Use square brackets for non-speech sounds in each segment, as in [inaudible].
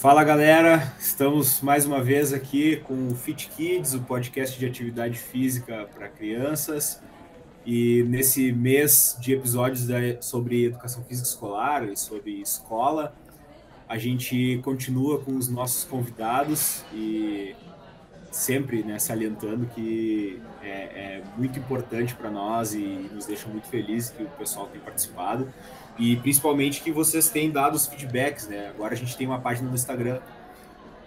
Fala galera, estamos mais uma vez aqui com o Fit Kids, o podcast de atividade física para crianças. E nesse mês de episódios sobre educação física escolar e sobre escola, a gente continua com os nossos convidados e sempre né, salientando que é, é muito importante para nós e nos deixa muito felizes que o pessoal tenha participado e principalmente que vocês têm dado os feedbacks, né? Agora a gente tem uma página no Instagram,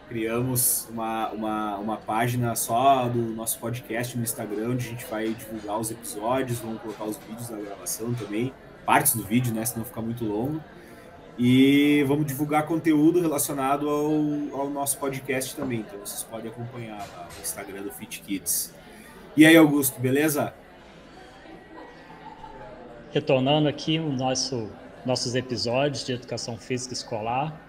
criamos uma, uma, uma página só do nosso podcast no Instagram, onde a gente vai divulgar os episódios, vamos colocar os vídeos da gravação também, partes do vídeo, né? Senão fica muito longo. E vamos divulgar conteúdo relacionado ao, ao nosso podcast também. Então vocês podem acompanhar lá no Instagram do Fit Kids. E aí, Augusto, beleza? Retornando aqui o nosso nossos episódios de educação física escolar.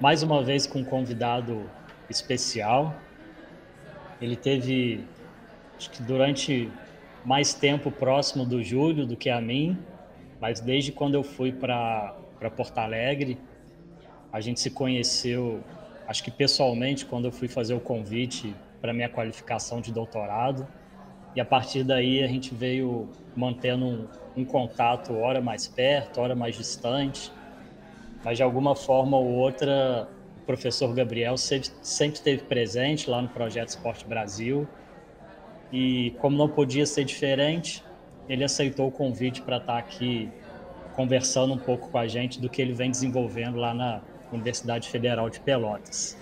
Mais uma vez com um convidado especial. Ele teve, acho que durante mais tempo próximo do Júlio do que a mim, mas desde quando eu fui para Porto Alegre, a gente se conheceu, acho que pessoalmente, quando eu fui fazer o convite para minha qualificação de doutorado. E a partir daí a gente veio mantendo um, um contato, hora mais perto, hora mais distante, mas de alguma forma ou outra o professor Gabriel sempre, sempre esteve presente lá no Projeto Esporte Brasil. E como não podia ser diferente, ele aceitou o convite para estar aqui conversando um pouco com a gente do que ele vem desenvolvendo lá na Universidade Federal de Pelotas.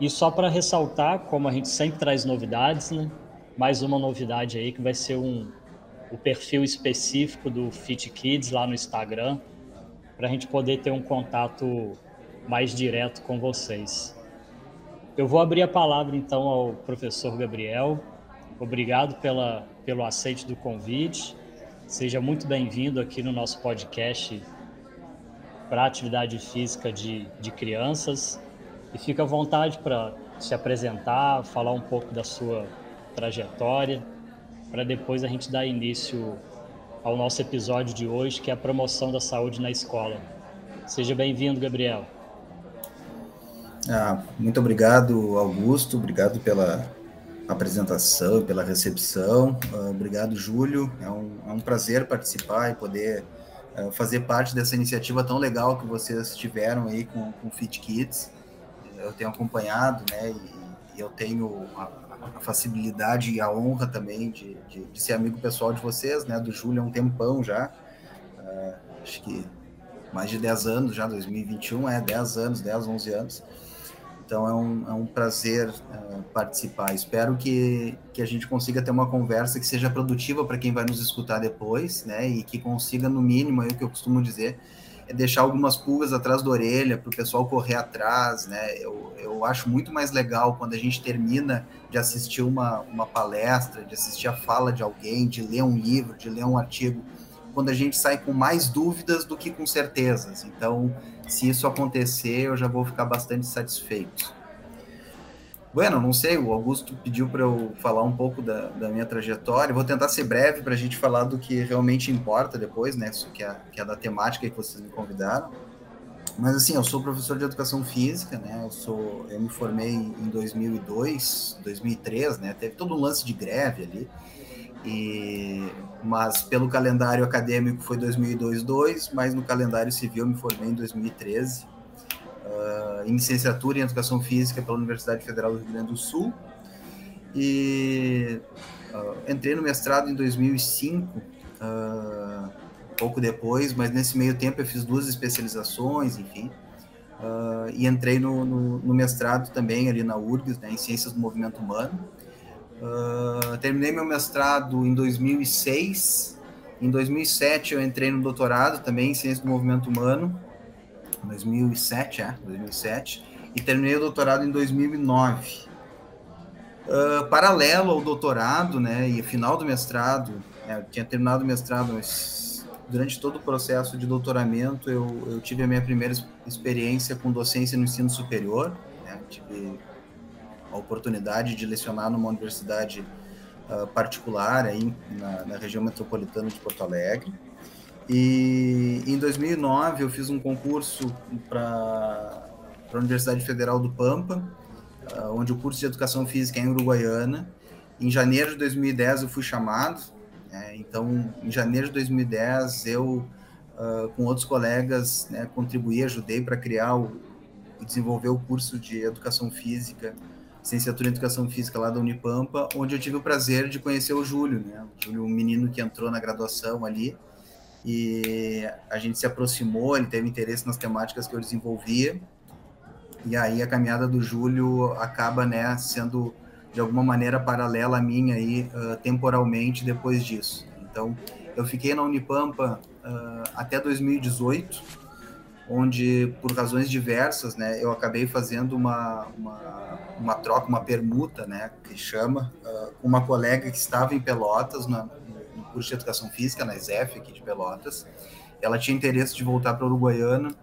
E só para ressaltar, como a gente sempre traz novidades, né? mais uma novidade aí que vai ser um, o perfil específico do Fit Kids lá no Instagram, para a gente poder ter um contato mais direto com vocês. Eu vou abrir a palavra então ao professor Gabriel. Obrigado pela, pelo aceite do convite. Seja muito bem-vindo aqui no nosso podcast para atividade física de, de crianças. E fica à vontade para se apresentar, falar um pouco da sua trajetória para depois a gente dar início ao nosso episódio de hoje, que é a promoção da saúde na escola. Seja bem-vindo, Gabriel. Ah, muito obrigado, Augusto. Obrigado pela apresentação, pela recepção. Ah, obrigado, Júlio. É um, é um, prazer participar e poder uh, fazer parte dessa iniciativa tão legal que vocês tiveram aí com o Fit Kids. Eu tenho acompanhado, né? E, e eu tenho a, a facilidade e a honra também de, de, de, ser amigo pessoal de vocês, né? Do Júlio há um tempão já. Uh, acho que mais de 10 anos já, 2021, é 10 anos, 10, 11 anos. Então é um, é um prazer uh, participar. Espero que, que a gente consiga ter uma conversa que seja produtiva para quem vai nos escutar depois, né? E que consiga, no mínimo, é o que eu costumo dizer, é deixar algumas pulgas atrás da orelha para o pessoal correr atrás, né? Eu, eu acho muito mais legal quando a gente termina de assistir uma, uma palestra, de assistir a fala de alguém, de ler um livro, de ler um artigo, quando a gente sai com mais dúvidas do que com certezas. Então, se isso acontecer, eu já vou ficar bastante satisfeito. Bueno, não sei, o Augusto pediu para eu falar um pouco da, da minha trajetória. Vou tentar ser breve para a gente falar do que realmente importa depois, né? Isso que é, que é da temática que vocês me convidaram. Mas assim, eu sou professor de educação física, né? Eu sou, eu me formei em 2002, 2003, né? Teve todo um lance de greve ali. E mas pelo calendário acadêmico foi 2002, mas no calendário civil me formei em 2013 uh, em licenciatura em Educação Física pela Universidade Federal do Rio Grande do Sul. E uh, entrei no mestrado em 2005, uh, pouco depois, mas nesse meio tempo eu fiz duas especializações, enfim. Uh, e entrei no, no, no, mestrado também ali na URGS, né, em Ciências do Movimento Humano. Uh, terminei meu mestrado em 2006. Em 2007 eu entrei no doutorado também em Ciências do Movimento Humano. 2007, é, 2007, e terminei o doutorado em 2009. Uh, paralelo ao doutorado, né, e final do mestrado, né, eu tinha terminado o mestrado, mas durante todo o processo de doutoramento eu, eu tive a minha primeira experiência com docência no ensino superior, né, tive a oportunidade de lecionar numa universidade uh, particular aí na, na região metropolitana de Porto Alegre. E em 2009 eu fiz um concurso para a Universidade Federal do Pampa, uh, onde o curso de Educação Física é em Uruguaiana. Em janeiro de 2010 eu fui chamado, né, então em janeiro de 2010 eu, uh, com outros colegas, né, contribuí, ajudei para criar e desenvolver o curso de Educação Física, licenciatura em Educação Física lá da Unipampa, onde eu tive o prazer de conhecer o Júlio, né, o Júlio, um menino que entrou na graduação ali, e a gente se aproximou, ele teve interesse nas temáticas que eu desenvolvia, e aí a caminhada do Júlio acaba, né, sendo de alguma maneira paralela à minha aí, uh, temporalmente depois disso. Então, eu fiquei na Unipampa uh, até 2018, onde, por razões diversas, né, eu acabei fazendo uma, uma, uma troca, uma permuta, né, que chama, uh, com uma colega que estava em Pelotas, na, no curso de Educação Física, na ESEF, aqui de Pelotas. Ela tinha interesse de voltar para Uruguaiana,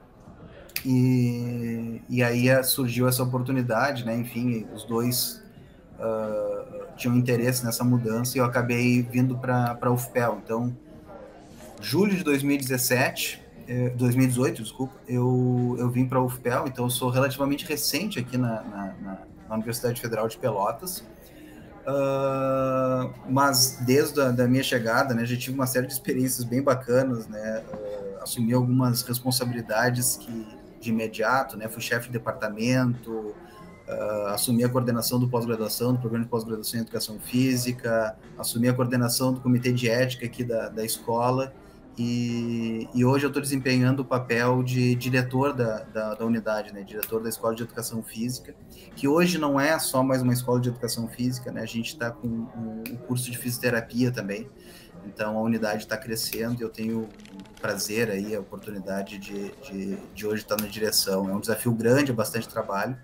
e, e aí surgiu essa oportunidade, né, enfim, os dois uh, tinham interesse nessa mudança e eu acabei vindo para a UFPEL. Então, julho de 2017, 2018, eh, desculpa, eu, eu vim para a UFPEL, então eu sou relativamente recente aqui na, na, na Universidade Federal de Pelotas. Uh, mas desde a da minha chegada, né, já tive uma série de experiências bem bacanas, né, uh, assumi algumas responsabilidades que de imediato, né, fui chefe de departamento, Uh, assumi a coordenação do pós-graduação, do programa de pós-graduação em educação física, assumi a coordenação do comitê de ética aqui da, da escola e, e hoje eu estou desempenhando o papel de diretor da, da, da, unidade, né, diretor da escola de educação física, que hoje não é só mais uma escola de educação física, né, a gente está com um, um curso de fisioterapia também, então a unidade está crescendo e eu tenho o prazer aí, a oportunidade de, de, de hoje estar na direção. É um desafio grande, é bastante trabalho,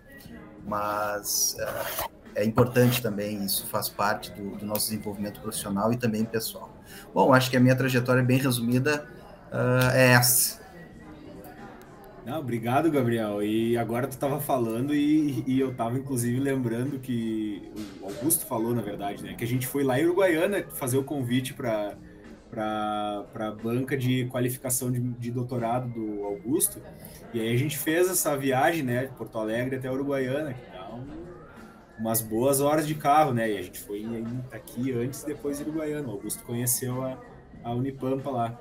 mas uh, é importante também, isso faz parte do, do, nosso desenvolvimento profissional e também pessoal. Bom, acho que a minha trajetória bem resumida uh, é essa. Não, obrigado, Gabriel. E agora tu estava falando e, e, eu estava inclusive lembrando que o Augusto falou, na verdade, né, que a gente foi lá em Uruguaiana fazer o convite para para a banca de qualificação de, de doutorado do Augusto. E aí a gente fez essa viagem, né, de Porto Alegre até Uruguaiana, umas boas horas de carro, né? E a gente foi aqui antes e depois de Uruguaiana. O Augusto conheceu a, a Unipampa lá.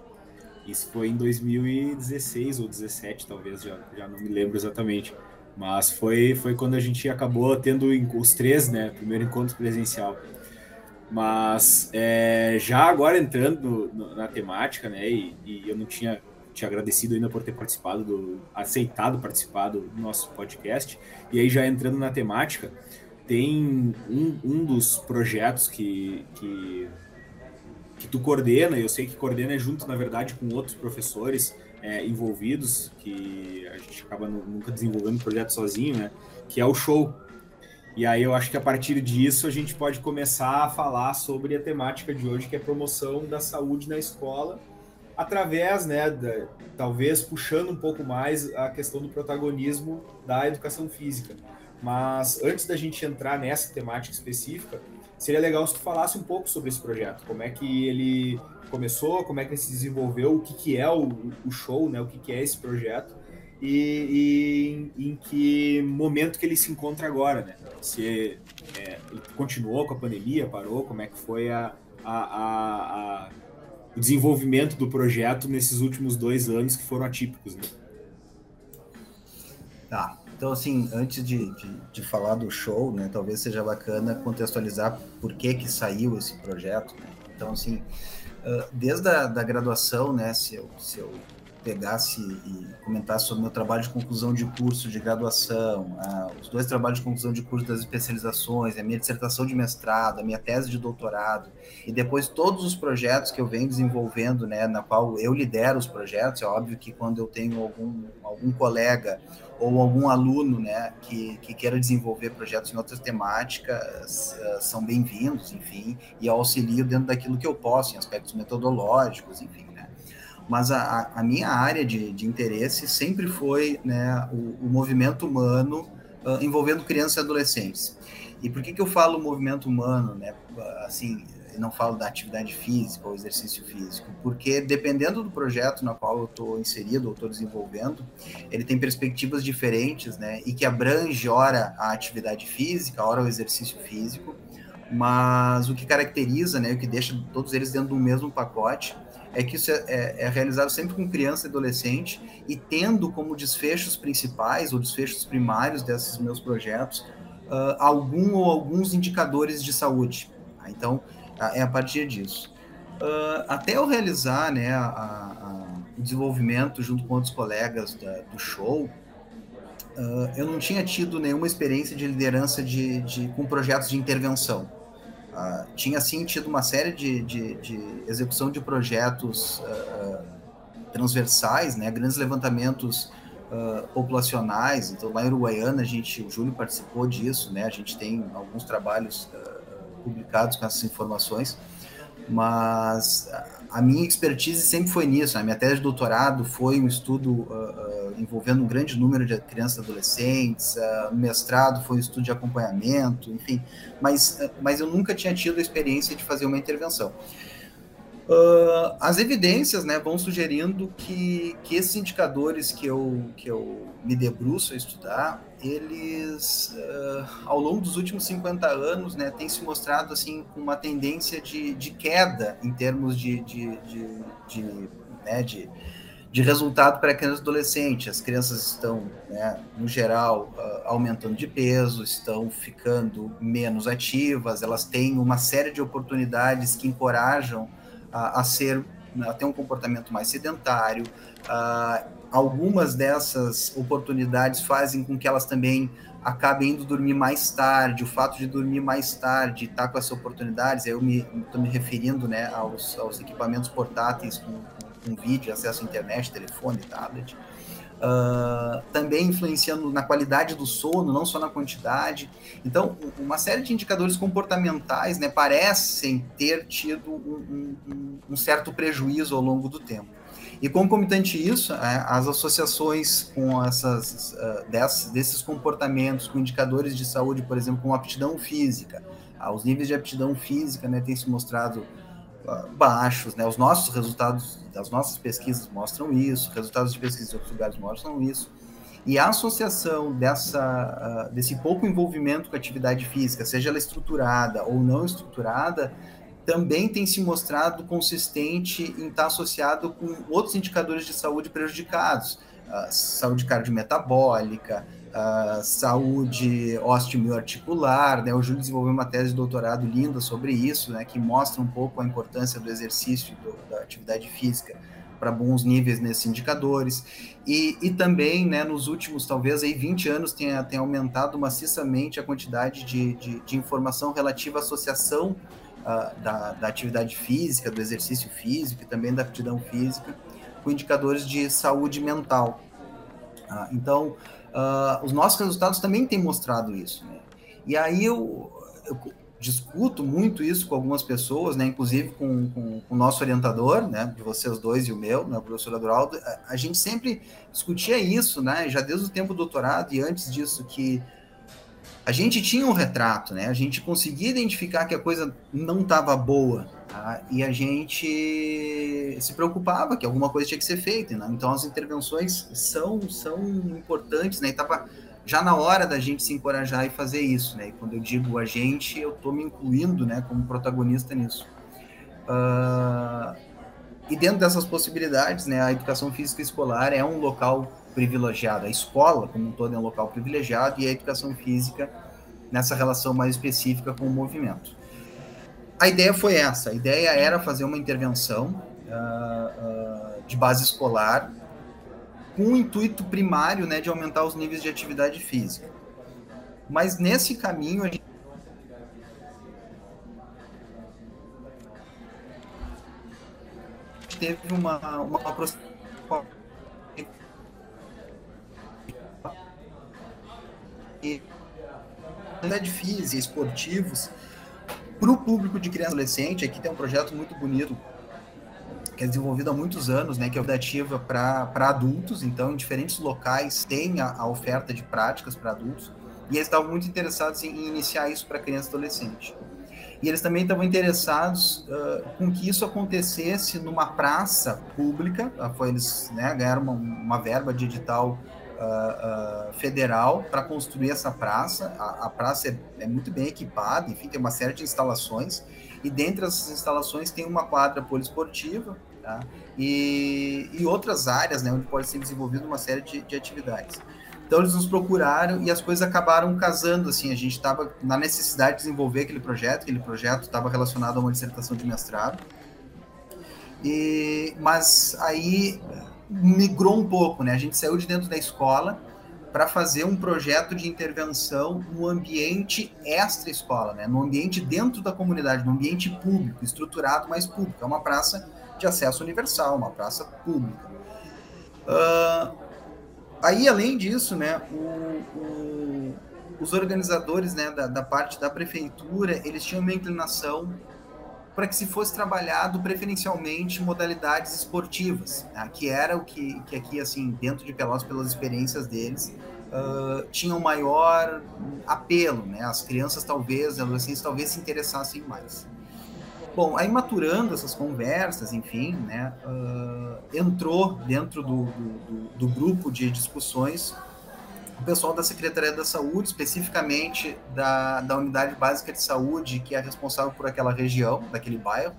Isso foi em 2016 ou 17, talvez, já, já não me lembro exatamente. Mas foi, foi quando a gente acabou tendo os três, né? Primeiro encontro presencial. Mas é, já agora entrando no, na temática, né? E, e eu não tinha te agradecido ainda por ter participado do aceitado participar do nosso podcast. E aí já entrando na temática, tem um, um dos projetos que, que que tu coordena, eu sei que coordena junto, na verdade, com outros professores é, envolvidos, que a gente acaba nunca desenvolvendo o projeto sozinho, né? Que é o show. E aí eu acho que a partir disso a gente pode começar a falar sobre a temática de hoje, que é promoção da saúde na escola através, né, da, talvez puxando um pouco mais a questão do protagonismo da educação física. Mas antes da gente entrar nessa temática específica, seria legal se tu falasse um pouco sobre esse projeto, como é que ele começou, como é que ele se desenvolveu, o que, que é o, o show, né, o que, que é esse projeto e, e em, em, que momento que ele se encontra agora, né? Se é, ele continuou com a pandemia, parou, como é que foi a, a, a, a o desenvolvimento do projeto nesses últimos dois anos que foram atípicos, né? Tá. Então, assim, antes de, de, de, falar do show, né, talvez seja bacana contextualizar por que que saiu esse projeto, né? Então, assim, desde a da graduação, né, se eu, se eu pegasse e comentasse sobre o meu trabalho de conclusão de curso de graduação, ah, os dois trabalhos de conclusão de curso das especializações, a minha dissertação de mestrado, a minha tese de doutorado, e depois todos os projetos que eu venho desenvolvendo, né, na qual eu lidero os projetos, é óbvio que quando eu tenho algum, algum colega ou algum aluno né, que, que queira desenvolver projetos em outras temáticas, uh, são bem-vindos, enfim, e auxilio dentro daquilo que eu posso, em aspectos metodológicos, enfim mas a, a minha área de, de, interesse sempre foi né, o, o movimento humano uh, envolvendo crianças e adolescentes. E por que, que eu falo movimento humano? Né? Assim, não falo da atividade física ou exercício físico, porque dependendo do projeto na qual eu estou inserido ou estou desenvolvendo, ele tem perspectivas diferentes, né? E que abrange, ora, a atividade física, ora, o exercício físico, mas o que caracteriza, né, o que deixa todos eles dentro do mesmo pacote, é que isso é, é, é, realizado sempre com criança e adolescente e tendo como desfechos principais ou desfechos primários desses meus projetos uh, algum ou alguns indicadores de saúde. Então, é a partir disso. Uh, até eu realizar né, a, a, o desenvolvimento junto com outros colegas da, do show, uh, eu não tinha tido nenhuma experiência de liderança de, de com projetos de intervenção. Uh, tinha sim tido uma série de, de, de execução de projetos transversais, né, grandes levantamentos uh, populacionais. Então, lá em Uruguaiana, a gente, o Júlio participou disso, né? A gente tem alguns trabalhos uh, publicados com essas informações, mas a minha expertise sempre foi nisso. A minha tese de doutorado foi um estudo uh, envolvendo um grande número de crianças e adolescentes, uh, mestrado foi um estudo de acompanhamento, enfim, mas, mas eu nunca tinha tido a experiência de fazer uma intervenção. Uh, as evidências né, vão sugerindo que, que esses indicadores que eu, que eu me debruço a estudar, eles, uh, ao longo dos últimos 50 anos, né, têm se mostrado assim, uma tendência de, de queda em termos de, de, de, de, né, de, de resultado para crianças e adolescentes. As crianças estão, né, no geral, uh, aumentando de peso, estão ficando menos ativas, elas têm uma série de oportunidades que encorajam a, a ser a ter um comportamento mais sedentário. Uh, algumas dessas oportunidades fazem com que elas também acabem indo dormir mais tarde. O fato de dormir mais tarde, estar tá com essas oportunidades, eu me estou me referindo né, aos, aos equipamentos portáteis com, com, com vídeo, acesso à internet, telefone, tablet uh, também influenciando na qualidade do sono, não só na quantidade. Então, uma série de indicadores comportamentais né, parecem ter tido um, um, um certo prejuízo ao longo do tempo. E concomitante isso, é, as associações com essas dessas, desses comportamentos, com indicadores de saúde, por exemplo, com aptidão física, uh, os níveis de aptidão física né, têm se mostrado baixos, né? Os nossos resultados das nossas pesquisas mostram isso, resultados de pesquisas de outros lugares mostram isso. E a associação dessa, uh, desse pouco envolvimento com a atividade física, seja ela estruturada ou não estruturada, também tem se mostrado consistente em estar associado com outros indicadores de saúde prejudicados, uh, saúde cardiometabólica, uh, saúde osteoarticular, né? O Júlio desenvolveu uma tese de doutorado linda sobre isso, né? Que mostra um pouco a importância do exercício do, da atividade física para bons níveis nesses indicadores. E, e também, né, nos últimos, talvez, aí 20 anos, tenha aumentado maciçamente a quantidade de, de, de informação relativa à associação uh, da, da atividade física, do exercício físico e também da aptidão física com indicadores de saúde mental. Uh, então, uh, os nossos resultados também têm mostrado isso. Né? E aí eu, eu, discuto muito isso com algumas pessoas, né? inclusive com, com, com, o nosso orientador, né? de vocês dois e o meu, né? o professor Adroaldo, a, a gente sempre discutia isso, né? já desde o tempo do doutorado e antes disso, que a gente tinha um retrato, né? A gente conseguia identificar que a coisa não estava boa, tá? E a gente se preocupava que alguma coisa tinha que ser feita, né? Então as intervenções são são importantes, né? E já na hora da gente se encorajar e fazer isso, né? E quando eu digo a gente, eu estou me incluindo, né, como protagonista nisso. Uh, e dentro dessas possibilidades, né, a educação física escolar é um local privilegiado. A escola, como um todo, é um local privilegiado e a educação física nessa relação mais específica com o movimento. A ideia foi essa: a ideia era fazer uma intervenção uh, uh, de base escolar com o intuito primário né, de aumentar os níveis de atividade física. Mas nesse caminho, a gente teve uma, uma aproximação atividade física, esportivos, para o público de criança e adolescente, aqui tem um projeto muito bonito, que é desenvolvido há muitos anos, né, que é ativa para adultos, então em diferentes locais tem a, a oferta de práticas para adultos, e eles estavam muito interessados em, iniciar isso para criança e adolescente. e eles também estavam interessados uh, com que isso acontecesse numa praça pública. Foi eles né, ganharam uma, uma, verba de edital uh, federal para construir essa praça. A, a praça é, é, muito bem equipada, enfim, tem uma série de instalações. E dentre essas instalações tem uma quadra poliesportiva tá? e, e outras áreas né, onde pode ser desenvolvida uma série de, de atividades. Então eles nos procuraram e as coisas acabaram casando, assim, a gente estava na necessidade de desenvolver aquele projeto, aquele projeto estava relacionado a uma dissertação de mestrado. E, mas aí migrou um pouco, né? A gente saiu de dentro da escola para fazer um projeto de intervenção no ambiente extra-escola, né? no ambiente dentro da comunidade, no ambiente público, estruturado, mas público. É uma praça de acesso universal, uma praça pública. Uh, Aí, além disso, né, o, o, os organizadores né, da, da, parte da prefeitura, eles tinham uma inclinação para que se fosse trabalhado preferencialmente modalidades esportivas, né, que era o que, que aqui, assim, dentro de Pelotas, pelas experiências deles, uh, tinha um maior apelo, né, as crianças talvez, os adolescentes talvez se interessassem mais. Bom, aí maturando essas conversas, enfim, né, uh, entrou dentro do, do, do, grupo de discussões o pessoal da Secretaria da Saúde, especificamente da, da Unidade Básica de Saúde, que é responsável por aquela região, daquele bairro,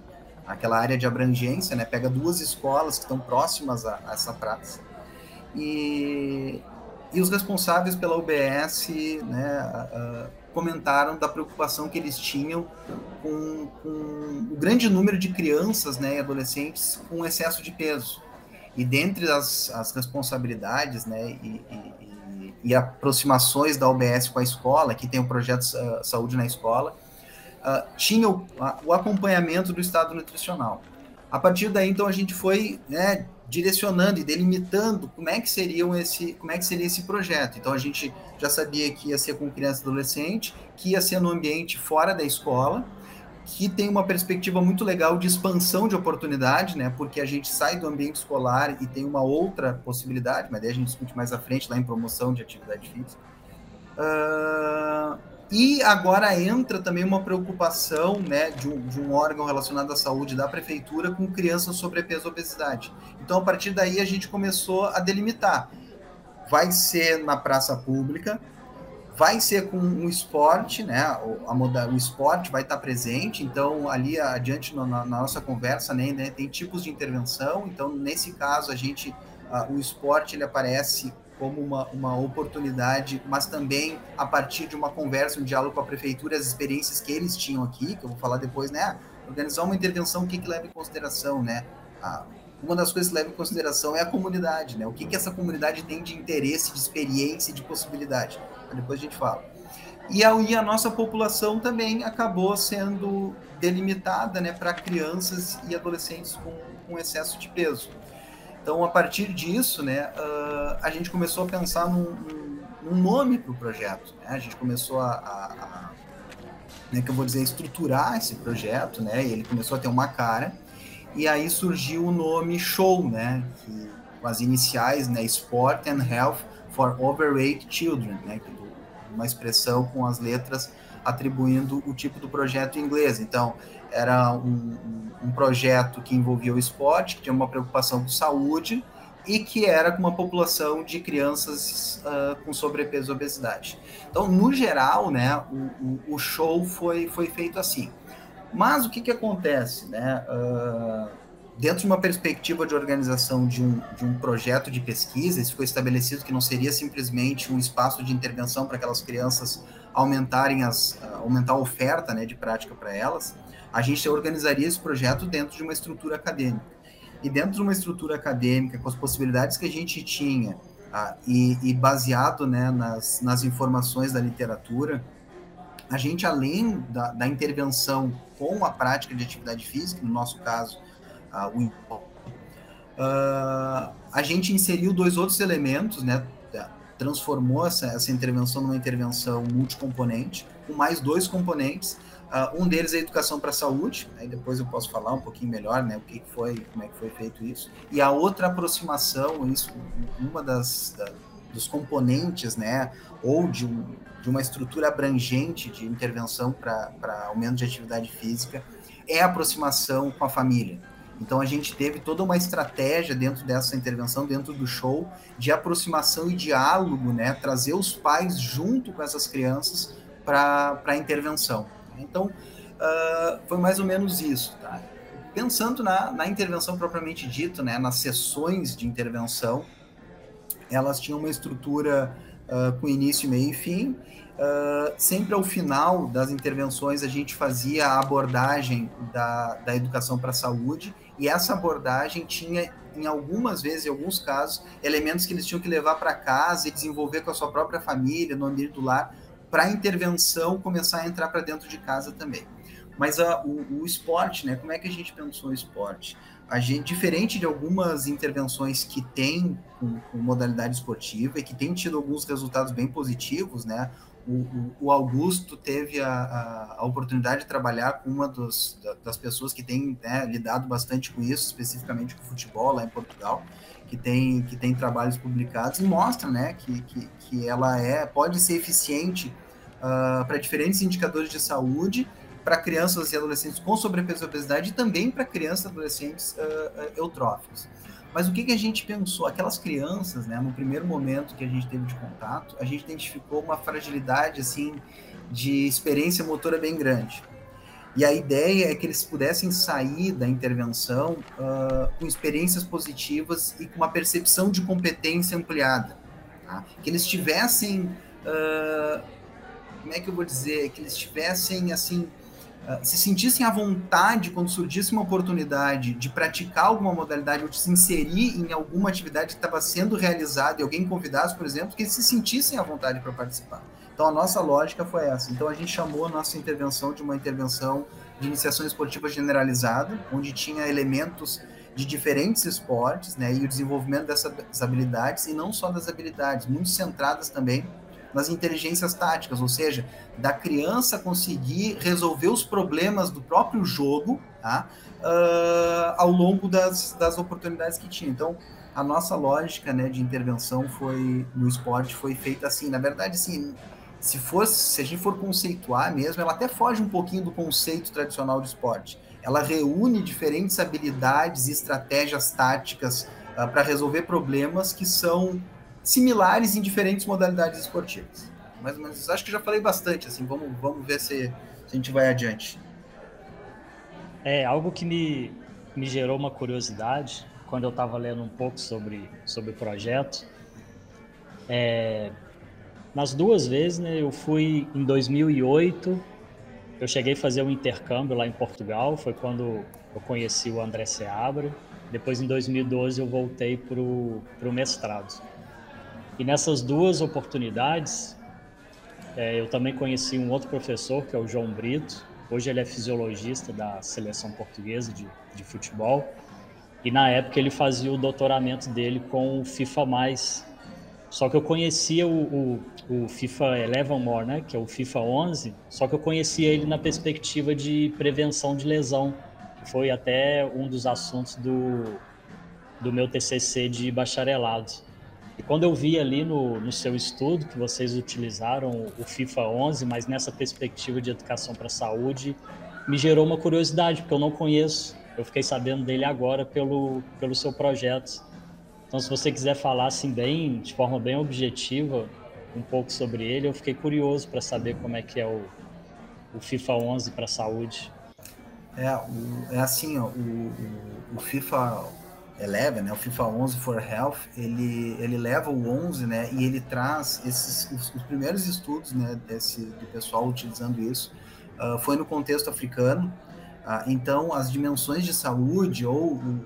aquela área de abrangência, né, pega duas escolas que estão próximas a, a essa praça. E, e os responsáveis pela UBS, né, comentaram da preocupação que eles tinham com, com o grande número de crianças né, e adolescentes com excesso de peso. E dentre as, as responsabilidades né, e, e, e, aproximações da OBS com a escola, que tem o projeto uh, Saúde na Escola, uh, tinha o, uh, o acompanhamento do estado nutricional. A partir daí, então, a gente foi né, direcionando e delimitando como é que seriam esse, como é que seria esse projeto. Então a gente já sabia que ia ser com criança e adolescente, que ia ser no ambiente fora da escola, que tem uma perspectiva muito legal de expansão de oportunidade, né? Porque a gente sai do ambiente escolar e tem uma outra possibilidade, mas daí a gente discute mais à frente lá em promoção de atividade física. Uh, e agora entra também uma preocupação né, de, um, de um órgão relacionado à saúde da prefeitura com crianças sobrepeso e obesidade. Então, a partir daí, a gente começou a delimitar. Vai ser na praça pública, vai ser com o esporte, né? A moda, o esporte vai estar presente. Então, ali adiante na, na nossa conversa, né, né, tem tipos de intervenção. Então, nesse caso, a gente, o esporte ele aparece como uma, uma oportunidade, mas também a partir de uma conversa, um diálogo com a prefeitura, as experiências que eles tinham aqui, que eu vou falar depois, né? Organizar uma intervenção, o que, que leva em consideração, né? Ah, uma das coisas que leva em consideração é a comunidade, né? O que, que essa comunidade tem de interesse, de experiência e de possibilidade. Depois a gente fala. E a, e a nossa população também acabou sendo delimitada né, para crianças e adolescentes com, com excesso de peso. Então, a partir disso, né, uh, a gente começou a pensar num, num nome para o projeto. Né? A gente começou a, a, a né, que eu vou dizer, estruturar esse projeto, né? E ele começou a ter uma cara. E aí surgiu o nome Show, né? Que, com as iniciais, né? Sport and Health for Overweight Children, né? Que, uma expressão com as letras atribuindo o tipo do projeto em inglês. Então, era um, um, projeto que envolvia o esporte, que tinha uma preocupação com saúde e que era com uma população de crianças uh, com sobrepeso e obesidade. Então, no geral, né, o, o, o, show foi, foi feito assim. Mas o que, que acontece? Né? Uh, dentro de uma perspectiva de organização de um, de um projeto de pesquisa, isso foi estabelecido que não seria simplesmente um espaço de intervenção para aquelas crianças aumentarem as, uh, aumentar a oferta né, de prática para elas, a gente organizaria esse projeto dentro de uma estrutura acadêmica. E dentro de uma estrutura acadêmica, com as possibilidades que a gente tinha, ah, e, e, baseado né, nas, nas informações da literatura, a gente, além da, da, intervenção com a prática de atividade física, no nosso caso, ah, o uh, a gente inseriu dois outros elementos, né, transformou essa, essa intervenção numa intervenção multicomponente, com mais dois componentes, Uh, um deles é a educação para a saúde, aí depois eu posso falar um pouquinho melhor, né, o que foi, como é que foi feito isso. E a outra aproximação, isso, uma das, da, dos componentes, né, ou de, um, de uma estrutura abrangente de intervenção para aumento de atividade física, é a aproximação com a família. Então a gente teve toda uma estratégia dentro dessa intervenção, dentro do show, de aproximação e diálogo, né? Trazer os pais junto com essas crianças para a intervenção. Então uh, foi mais ou menos isso, tá? Pensando na, na intervenção propriamente dito, né? Nas sessões de intervenção, elas tinham uma estrutura uh, com início, meio e fim. Uh, sempre ao final das intervenções a gente fazia a abordagem da, da educação para a saúde e essa abordagem tinha, em algumas vezes, em alguns casos, elementos que eles tinham que levar para casa e desenvolver com a sua própria família, no ambiente do lar, para a intervenção começar a entrar para dentro de casa também. Mas a, o, o, esporte, né? Como é que a gente pensou o esporte? A gente, diferente de algumas intervenções que tem com, com modalidade esportiva e que tem tido alguns resultados bem positivos, né? O, o, Augusto teve a, a, a, oportunidade de trabalhar com uma dos, das pessoas que tem né, lidado bastante com isso, especificamente com futebol lá em Portugal, que tem, que tem trabalhos publicados e mostra né, que, que, que ela é, pode ser eficiente uh, para diferentes indicadores de saúde, para crianças e adolescentes com sobrepeso e obesidade e também para crianças e adolescentes uh, eutróficos. Mas o que, que a gente pensou? Aquelas crianças, né, no primeiro momento que a gente teve de contato, a gente identificou uma fragilidade, assim, de experiência motora bem grande. E a ideia é que eles pudessem sair da intervenção uh, com experiências positivas e com uma percepção de competência ampliada. Tá? Que eles tivessem, uh, como é que eu vou dizer, que eles tivessem, assim, se sentissem à vontade quando surgisse uma oportunidade de praticar alguma modalidade ou de se inserir em alguma atividade que estava sendo realizada e alguém convidasse, por exemplo, que eles se sentissem à vontade para participar. Então a nossa lógica foi essa. Então a gente chamou a nossa intervenção de uma intervenção de iniciação esportiva generalizada, onde tinha elementos de diferentes esportes, né, e o desenvolvimento dessas habilidades e não só das habilidades, muito centradas também nas inteligências táticas, ou seja, da criança conseguir resolver os problemas do próprio jogo tá? Uh, ao longo das, das oportunidades que tinha. Então, a nossa lógica né, de intervenção foi no esporte foi feita assim. Na verdade, assim, se fosse, se a gente for conceituar mesmo, ela até foge um pouquinho do conceito tradicional do esporte. Ela reúne diferentes habilidades e estratégias táticas uh, para resolver problemas que são similares em diferentes modalidades esportivas. Ou menos Acho que já falei bastante, assim, vamos, vamos ver se, se a gente vai adiante. É, algo que me, me gerou uma curiosidade quando eu estava lendo um pouco sobre, sobre o projeto. É, nas duas vezes, né, eu fui em 2008, eu cheguei a fazer um intercâmbio lá em Portugal, foi quando eu conheci o André Seabra. Depois, em 2012, eu voltei para o mestrado. E nessas duas oportunidades, é, eu também conheci um outro professor, que é o João Brito. Hoje ele é fisiologista da seleção portuguesa de, de futebol. E na época ele fazia o doutoramento dele com o FIFA+. Só que eu conhecia o, o, o FIFA Eleven More, né, que é o FIFA 11, só que eu conhecia ele na perspectiva de prevenção de lesão, que foi até um dos assuntos do, do meu TCC de bacharelado. E quando eu vi ali no, no seu estudo que vocês utilizaram o FIFA 11, mas nessa perspectiva de educação para a saúde, me gerou uma curiosidade, porque eu não conheço. Eu fiquei sabendo dele agora pelo, pelo seu projeto. Então, se você quiser falar assim bem, de forma bem objetiva, um pouco sobre ele, eu fiquei curioso para saber como é que é o, o FIFA 11 para a saúde. É, o, é assim, ó, o, o, o FIFA Eleven, né, o FIFA 11 for Health, ele, ele leva o 11, né, e ele traz esses os, os primeiros estudos, né, desse do pessoal utilizando isso, uh, foi no contexto africano. Uh, então, as dimensões de saúde ou o,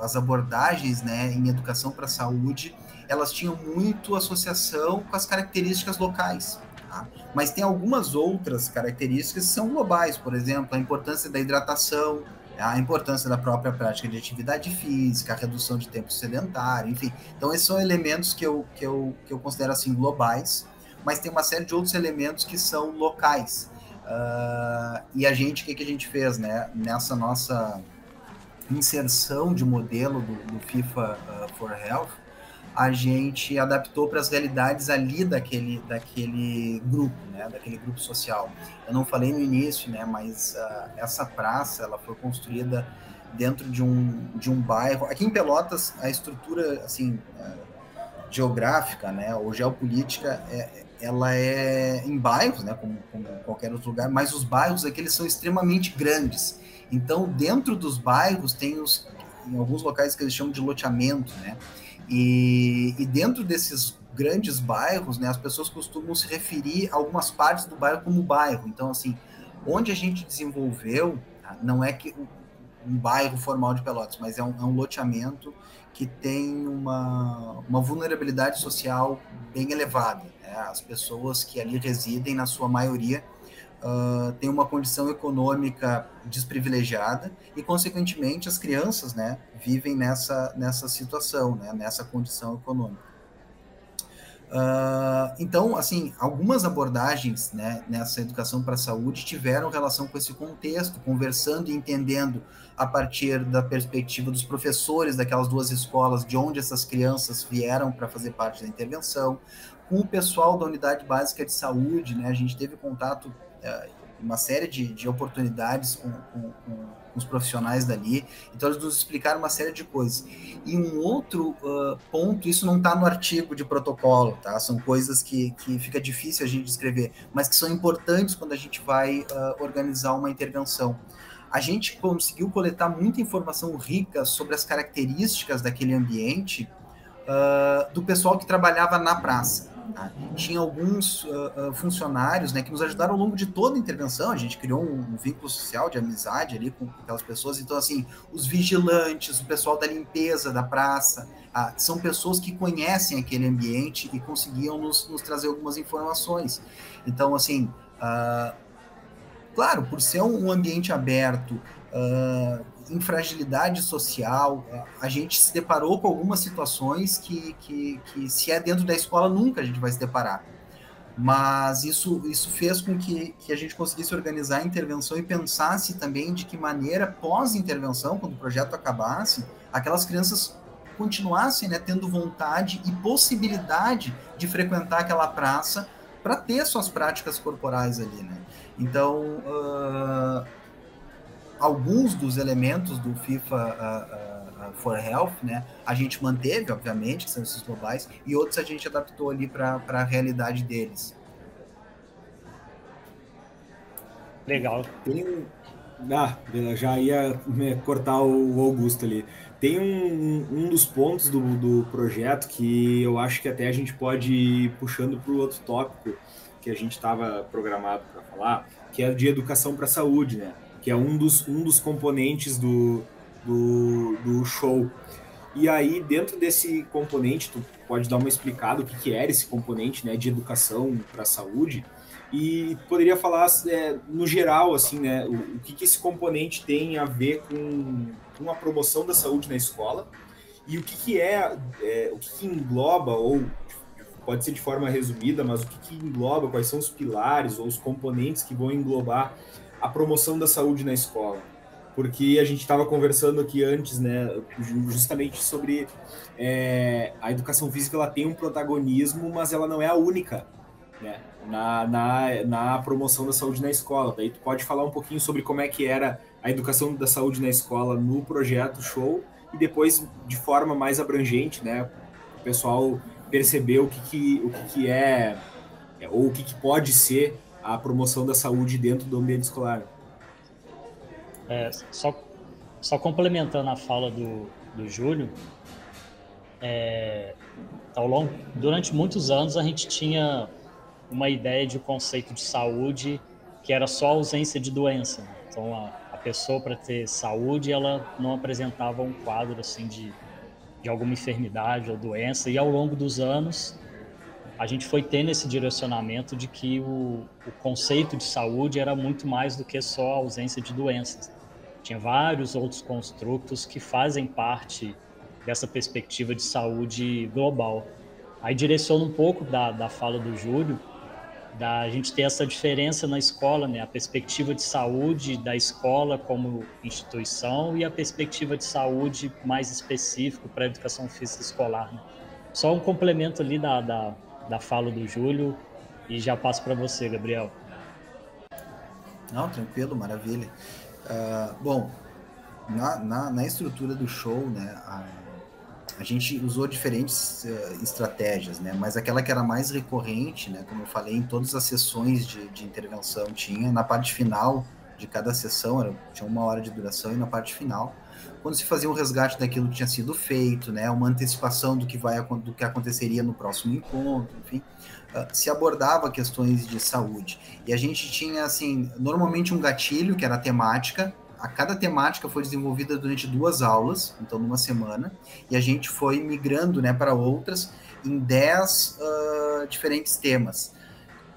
as abordagens, né, em educação para saúde, elas tinham muito associação com as características locais. Tá? Mas tem algumas outras características que são globais, por exemplo, a importância da hidratação, a importância da própria prática de atividade física, a redução de tempo sedentário, enfim. Então, esses são elementos que eu, que eu, que eu considero assim globais, mas tem uma série de outros elementos que são locais. Uh, e a gente, o que, que a gente fez, né? Nessa nossa inserção de modelo do, do FIFA uh, for Health, a gente adaptou para as realidades ali daquele, daquele grupo, né, daquele grupo social. Eu não falei no início, né, mas uh, essa praça ela foi construída dentro de um, de um bairro. Aqui em Pelotas, a estrutura assim uh, geográfica, né, ou geopolítica, é, ela é em bairros, né, como, como qualquer outro lugar, mas os bairros aqui eles são extremamente grandes. Então, dentro dos bairros tem os, em alguns locais que eles chamam de loteamento, né? E, e dentro desses grandes bairros, né, as pessoas costumam se referir a algumas partes do bairro como bairro. Então, assim, onde a gente desenvolveu, tá, não é que um bairro formal de Pelotas, mas é um, é um loteamento que tem uma, uma vulnerabilidade social bem elevada. Né? As pessoas que ali residem, na sua maioria, uh, têm uma condição econômica desprivilegiada e, consequentemente, as crianças né, vivem nessa, nessa situação, né, nessa condição econômica. Uh, então, assim, algumas abordagens né, nessa educação para a saúde tiveram relação com esse contexto, conversando e entendendo a partir da perspectiva dos professores daquelas duas escolas, de onde essas crianças vieram para fazer parte da intervenção, com o pessoal da unidade básica de saúde, né, a gente teve contato uma série de, de oportunidades com, com, com, os profissionais dali. Então, eles nos explicaram uma série de coisas. E um outro uh, ponto, isso não está no artigo de protocolo, tá? São coisas que, que fica difícil a gente descrever, mas que são importantes quando a gente vai uh, organizar uma intervenção. A gente conseguiu coletar muita informação rica sobre as características daquele ambiente uh, do pessoal que trabalhava na praça. Tinha alguns uh, uh, funcionários né, que nos ajudaram ao longo de toda a intervenção. A gente criou um, um, vínculo social de amizade ali com aquelas pessoas. Então, assim, os vigilantes, o pessoal da limpeza da praça, uh, são pessoas que conhecem aquele ambiente e conseguiam nos, nos trazer algumas informações. Então, assim, claro, por ser um ambiente aberto, em fragilidade social, a gente se deparou com algumas situações que, que, que, se é dentro da escola, nunca a gente vai se deparar. Mas isso, isso fez com que, que a gente conseguisse organizar a intervenção e pensasse também de que maneira, pós-intervenção, quando o projeto acabasse, aquelas crianças continuassem né, tendo vontade e possibilidade de frequentar aquela praça para ter suas práticas corporais ali. Né? Então, uh, alguns dos elementos do FIFA uh, uh, for Health, né, a gente manteve, obviamente, que são esses globais, e outros a gente adaptou ali para a realidade deles. Legal. Tem um... Ah, já ia cortar o Augusto ali. Tem um, um dos pontos do, do projeto que eu acho que até a gente pode ir puxando para o outro tópico que a gente estava programado para falar, que é de educação para a saúde, né? Que é um dos, um dos componentes do, do, do show. E aí, dentro desse componente, tu pode dar uma explicada o que, que era esse componente né, de educação para a saúde, e poderia falar é, no geral, assim, né, o, o que, que esse componente tem a ver com, com a promoção da saúde na escola, e o que, que é, é o que, que engloba, ou pode ser de forma resumida, mas o que, que engloba, quais são os pilares ou os componentes que vão englobar a promoção da saúde na escola. Porque a gente estava conversando aqui antes, né, justamente sobre é, a educação física, ela tem um protagonismo, mas ela não é a única, né, na, na, na promoção da saúde na escola. Daí tu pode falar um pouquinho sobre como é que era a educação da saúde na escola no projeto Show e depois, de forma mais abrangente, né, o pessoal perceber o que, que, o que, que é, ou o que, que pode ser a promoção da saúde dentro do ambiente escolar. É, só, só complementando a fala do, do Júlio, é, ao longo, durante muitos anos a gente tinha uma ideia de conceito de saúde que era só ausência de doença. Né? Então a, a pessoa para ter saúde ela não apresentava um quadro assim de, de alguma enfermidade ou doença e ao longo dos anos a gente foi tendo esse direcionamento de que o, o conceito de saúde era muito mais do que só a ausência de doenças. Tinha vários outros construtos que fazem parte dessa perspectiva de saúde global. Aí direciona um pouco da, da fala do Júlio, da gente ter essa diferença na escola, né? A perspectiva de saúde da escola como instituição e a perspectiva de saúde mais específico para a educação física escolar, né? só um complemento ali da, da, da fala do Júlio e já passo para você, Gabriel. Não, tranquilo, maravilha. Uh, bom, na, na, na, estrutura do show, né, a, a gente usou diferentes uh, estratégias, né, mas aquela que era mais recorrente, né, como eu falei, em todas as sessões de, de intervenção tinha, na parte final de cada sessão, era, tinha uma hora de duração, e na parte final, quando se fazia um resgate daquilo que tinha sido feito, né, uma antecipação do que, vai, do que aconteceria no próximo encontro, enfim, uh, se abordava questões de saúde. E a gente tinha, assim, normalmente um gatilho, que era a temática, a cada temática foi desenvolvida durante duas aulas, então numa semana, e a gente foi migrando né, para outras em dez uh, diferentes temas.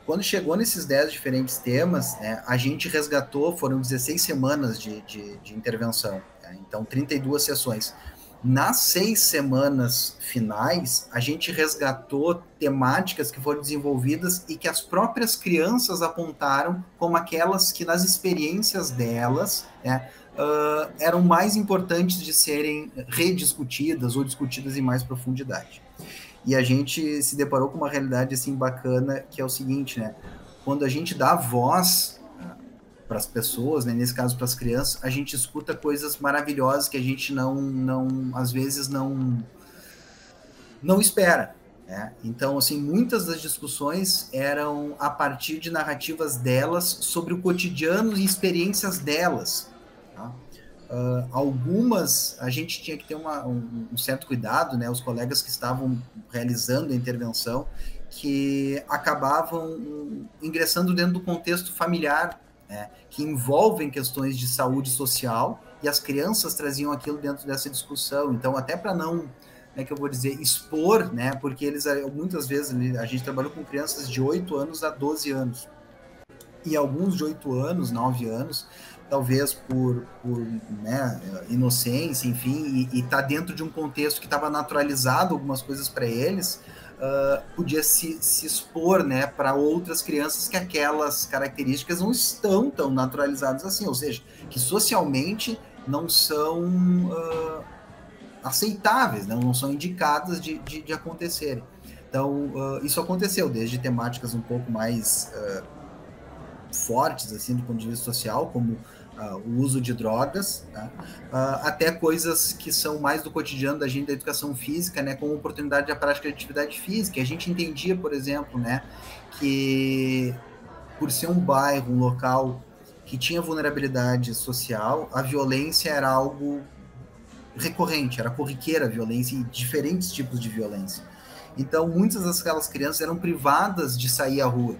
Quando chegou nesses 10 diferentes temas, né, a gente resgatou, foram 16 semanas de, de, de intervenção, né, então 32 sessões. Nas seis semanas finais, a gente resgatou temáticas que foram desenvolvidas e que as próprias crianças apontaram como aquelas que, nas experiências delas, né, uh, eram mais importantes de serem rediscutidas ou discutidas em mais profundidade. E a gente se deparou com uma realidade assim bacana, que é o seguinte, né? Quando a gente dá voz para as pessoas, né, nesse caso para as crianças, a gente escuta coisas maravilhosas que a gente não, não às vezes não não espera. Né? Então, assim, muitas das discussões eram a partir de narrativas delas sobre o cotidiano e experiências delas. Uh, algumas a gente tinha que ter uma, um, um, certo cuidado, né? Os colegas que estavam realizando a intervenção que acabavam ingressando dentro do contexto familiar, né? que envolvem questões de saúde social e as crianças traziam aquilo dentro dessa discussão. Então, até para não, é que eu vou dizer, expor, né? Porque eles muitas vezes a gente trabalhou com crianças de 8 anos a 12 anos. E alguns de 8 anos, 9 anos, talvez por, por né, inocência, enfim, e estar tá dentro de um contexto que estava naturalizado algumas coisas para eles, uh, podia se, se expor né, para outras crianças que aquelas características não estão tão naturalizadas assim, ou seja, que socialmente não são uh, aceitáveis, né, não são indicadas de, de, de acontecerem. Então, uh, isso aconteceu desde temáticas um pouco mais fortes, assim, do ponto de vista social, como uh, o uso de drogas, tá? uh, até coisas que são mais do cotidiano da gente da educação física, né, como oportunidade de prática de atividade física. A gente entendia, por exemplo, né, que por ser um bairro, um local que tinha vulnerabilidade social, a violência era algo recorrente, era corriqueira a violência e diferentes tipos de violência. Então, muitas daquelas crianças eram privadas de sair à rua.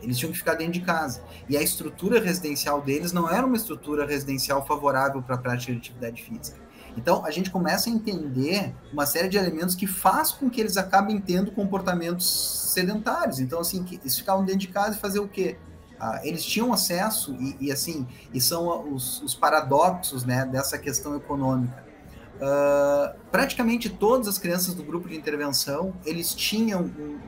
Eles tinham que ficar dentro de casa. E a estrutura residencial deles não era uma estrutura residencial favorável para a prática de atividade física. Então, a gente começa a entender uma série de elementos que faz com que eles acabem tendo comportamentos sedentários. Então, assim, eles ficavam dentro de casa e fazer o quê? Ah, eles tinham acesso, e, e, assim, e são os, os paradoxos né, dessa questão econômica. Uh, praticamente todas as crianças do grupo de intervenção, eles tinham um,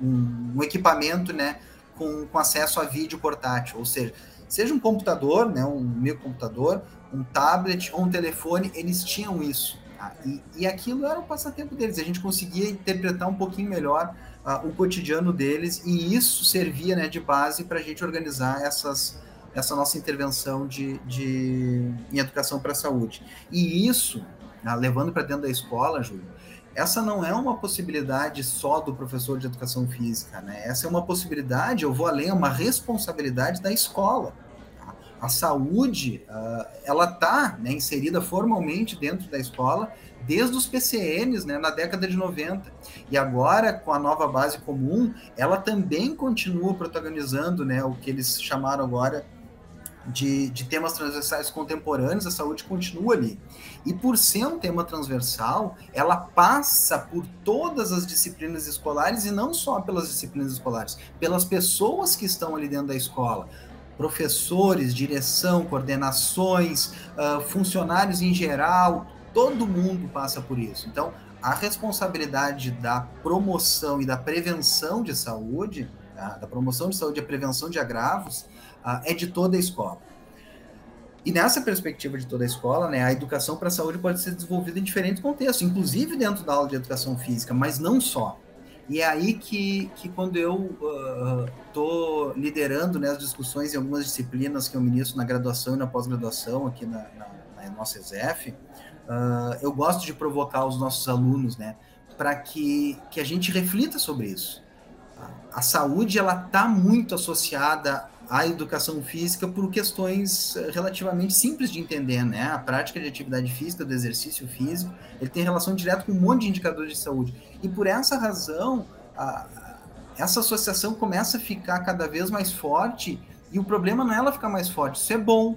um, um equipamento né, com, com, acesso a vídeo portátil, ou seja, seja um computador, né, um microcomputador, um tablet ou um telefone, eles tinham isso. Tá? E, e aquilo era o passatempo deles, a gente conseguia interpretar um pouquinho melhor uh, o cotidiano deles e isso servia né, de base para a gente organizar essas, essa nossa intervenção de, de, em educação para a saúde. E isso, uh, levando para dentro da escola, Júlio, essa não é uma possibilidade só do professor de educação física, né? Essa é uma possibilidade, eu vou além, é uma responsabilidade da escola. Tá? A saúde, uh, ela está né, inserida formalmente dentro da escola desde os PCNs, né, na década de 90. E agora, com a nova base comum, ela também continua protagonizando né, o que eles chamaram agora de, de temas transversais contemporâneos, a saúde continua ali. E por ser um tema transversal, ela passa por todas as disciplinas escolares e não só pelas disciplinas escolares, pelas pessoas que estão ali dentro da escola. Professores, direção, coordenações, uh, funcionários em geral, todo mundo passa por isso. Então, a responsabilidade da promoção e da prevenção de saúde, tá? da promoção de saúde e a prevenção de agravos, é de toda a escola. E nessa perspectiva de toda a escola, né, a educação para a saúde pode ser desenvolvida em diferentes contextos, inclusive dentro da aula de educação física, mas não só. E é aí que, que quando eu estou uh, liderando né, as discussões em algumas disciplinas que eu ministro na graduação e na pós-graduação aqui na, na, na nossa ESEF, uh, eu gosto de provocar os nossos alunos, né, para que, que a gente reflita sobre isso. A saúde ela está muito associada à educação física por questões eh, relativamente simples de entender, né? A prática de atividade física, do exercício físico, ele tem relação direta com um monte de indicadores de saúde. E por essa razão, a, essa associação começa a ficar cada vez mais forte e o problema não é ela ficar mais forte, isso é bom.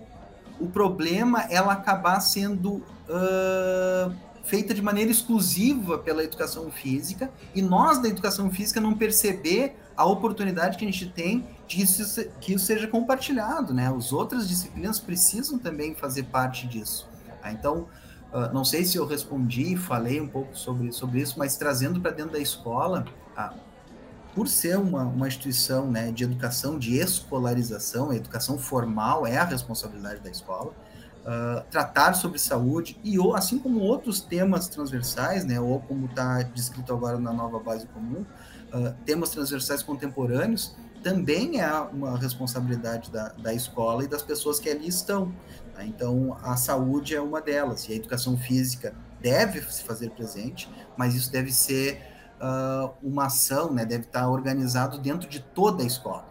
O problema é ela acabar sendo uh, feita de maneira exclusiva pela educação física e nós da educação física não perceber a oportunidade que a gente tem de isso, que isso seja compartilhado, né? As outras disciplinas precisam também fazer parte disso. Tá? Então, uh, não sei se eu respondi, falei um pouco sobre, sobre isso, mas trazendo para dentro da escola, uh, por ser uma, uma instituição né, de educação, de escolarização, educação formal é a responsabilidade da escola, uh, tratar sobre saúde e assim como outros temas transversais, né, ou como está descrito agora na nova base comum, uh, temas transversais contemporâneos, também é uma responsabilidade da, da escola e das pessoas que ali estão. Tá? Então, a saúde é uma delas, e a educação física deve se fazer presente, mas isso deve ser uh, uma ação, né? deve estar organizado dentro de toda a escola.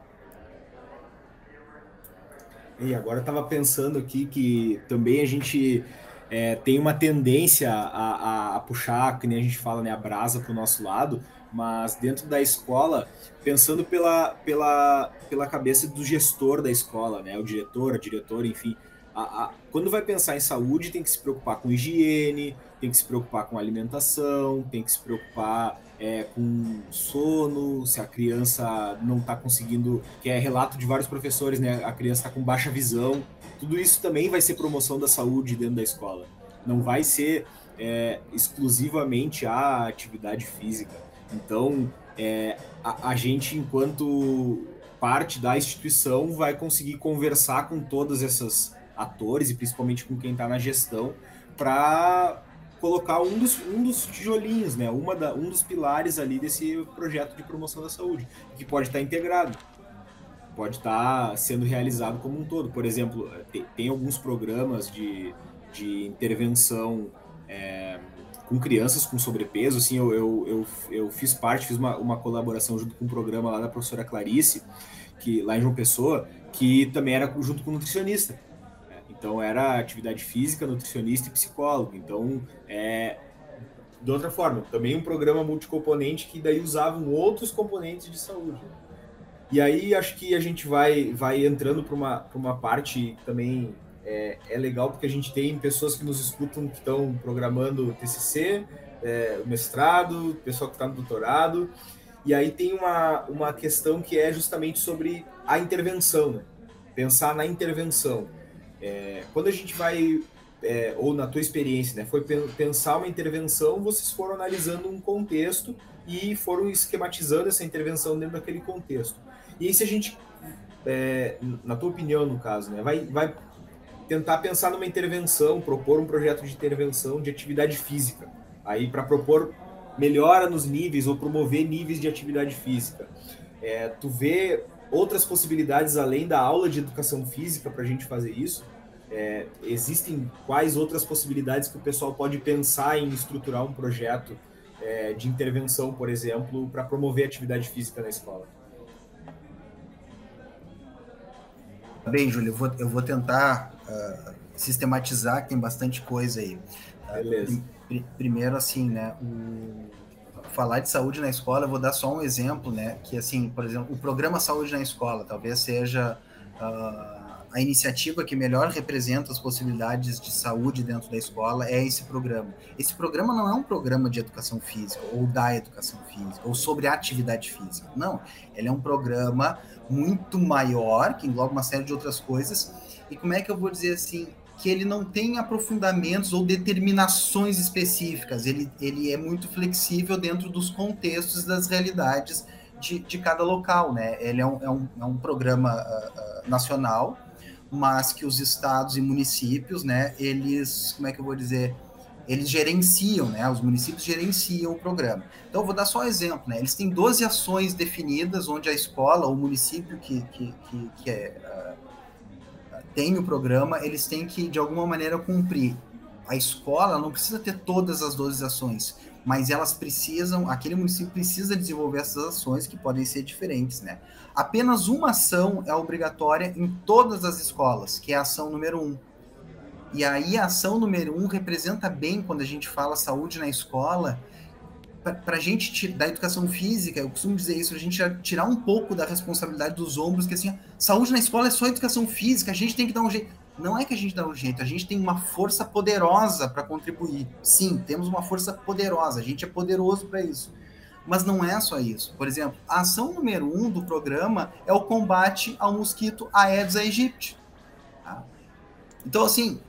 E agora eu estava pensando aqui que também a gente é, tem uma tendência a, a, a, puxar, que nem a gente fala, né, a brasa para o nosso lado, mas dentro da escola, pensando pela, pela, pela cabeça do gestor da escola, né? O diretor, a diretora, enfim. A, a, quando vai pensar em saúde, tem que se preocupar com higiene, tem que se preocupar com alimentação, tem que se preocupar é, com sono, se a criança não está conseguindo, que é relato de vários professores, né? A criança está com baixa visão. Tudo isso também vai ser promoção da saúde dentro da escola. Não vai ser é, exclusivamente a atividade física. Então, é, a, a, gente, enquanto parte da instituição, vai conseguir conversar com todos esses atores e principalmente com quem está na gestão para colocar um dos, um dos tijolinhos, né? Uma da, um dos pilares ali desse projeto de promoção da saúde, que pode estar tá integrado, pode estar tá sendo realizado como um todo. Por exemplo, tem, tem alguns programas de, de intervenção. É, com crianças com sobrepeso, assim, eu, eu, eu, eu fiz parte, fiz uma, uma colaboração junto com um programa lá da professora Clarice, que lá em João Pessoa, que também era junto com nutricionista. Então era atividade física, nutricionista e psicólogo. Então, é, de outra forma, também um programa multicomponente que daí usavam outros componentes de saúde. E aí acho que a gente vai, vai entrando para uma, uma parte também é, é legal porque a gente tem pessoas que nos escutam que estão programando TCC, é, mestrado, pessoal que está no doutorado, e aí tem uma, uma questão que é justamente sobre a intervenção, né? pensar na intervenção. É, quando a gente vai, é, ou na tua experiência, né, foi pensar uma intervenção, vocês foram analisando um contexto e foram esquematizando essa intervenção dentro daquele contexto. E aí se a gente, é, na tua opinião no caso, né, vai, vai tentar pensar numa intervenção, propor um projeto de intervenção de atividade física. Aí para propor melhora nos níveis ou promover níveis de atividade física. É, tu vê outras possibilidades além da aula de educação física para a gente fazer isso? É, existem quais outras possibilidades que o pessoal pode pensar em estruturar um projeto é, de intervenção, por exemplo, para promover atividade física na escola? Bem, Júlio, eu vou, eu vou tentar uh, sistematizar, que tem bastante coisa aí. Beleza. Uh, primeiro, assim, né, o, falar de saúde na escola, eu vou dar só um exemplo, né, que, assim, por exemplo, o programa Saúde na Escola talvez seja uh, a iniciativa que melhor representa as possibilidades de saúde dentro da escola é esse programa. Esse programa não é um programa de educação física ou da educação física ou sobre atividade física. Não, ele é um programa muito maior que engloba uma série de outras coisas e como é que eu vou dizer assim, que ele não tem aprofundamentos ou determinações específicas, ele, ele é muito flexível dentro dos contextos das realidades de, de cada local, né? Ele é um, é um, é um programa uh, uh, nacional, mas que os estados e municípios, né, eles, como é que eu vou dizer, eles gerenciam, né, os municípios gerenciam o programa. Então, vou dar só um exemplo, né, eles têm 12 ações definidas onde a escola, o município que, que, que, que é, uh, tem o programa, eles têm que, de alguma maneira, cumprir. A escola não precisa ter todas as 12 ações, mas elas precisam, aquele município precisa desenvolver essas ações que podem ser diferentes, né? Apenas uma ação é obrigatória em todas as escolas, que é a ação número um. E aí a ação número um representa bem quando a gente fala saúde na escola, para a gente da educação física, eu costumo dizer isso, a gente tirar um pouco da responsabilidade dos ombros, que assim, saúde na escola é só educação física, a gente tem que dar um jeito não é que a gente dá um jeito, a gente tem uma força poderosa para contribuir. Sim, temos uma força poderosa, a gente é poderoso para isso. Mas não é só isso. Por exemplo, a ação número um do programa é o combate ao mosquito Aedes aegypti. Tá? Então, assim,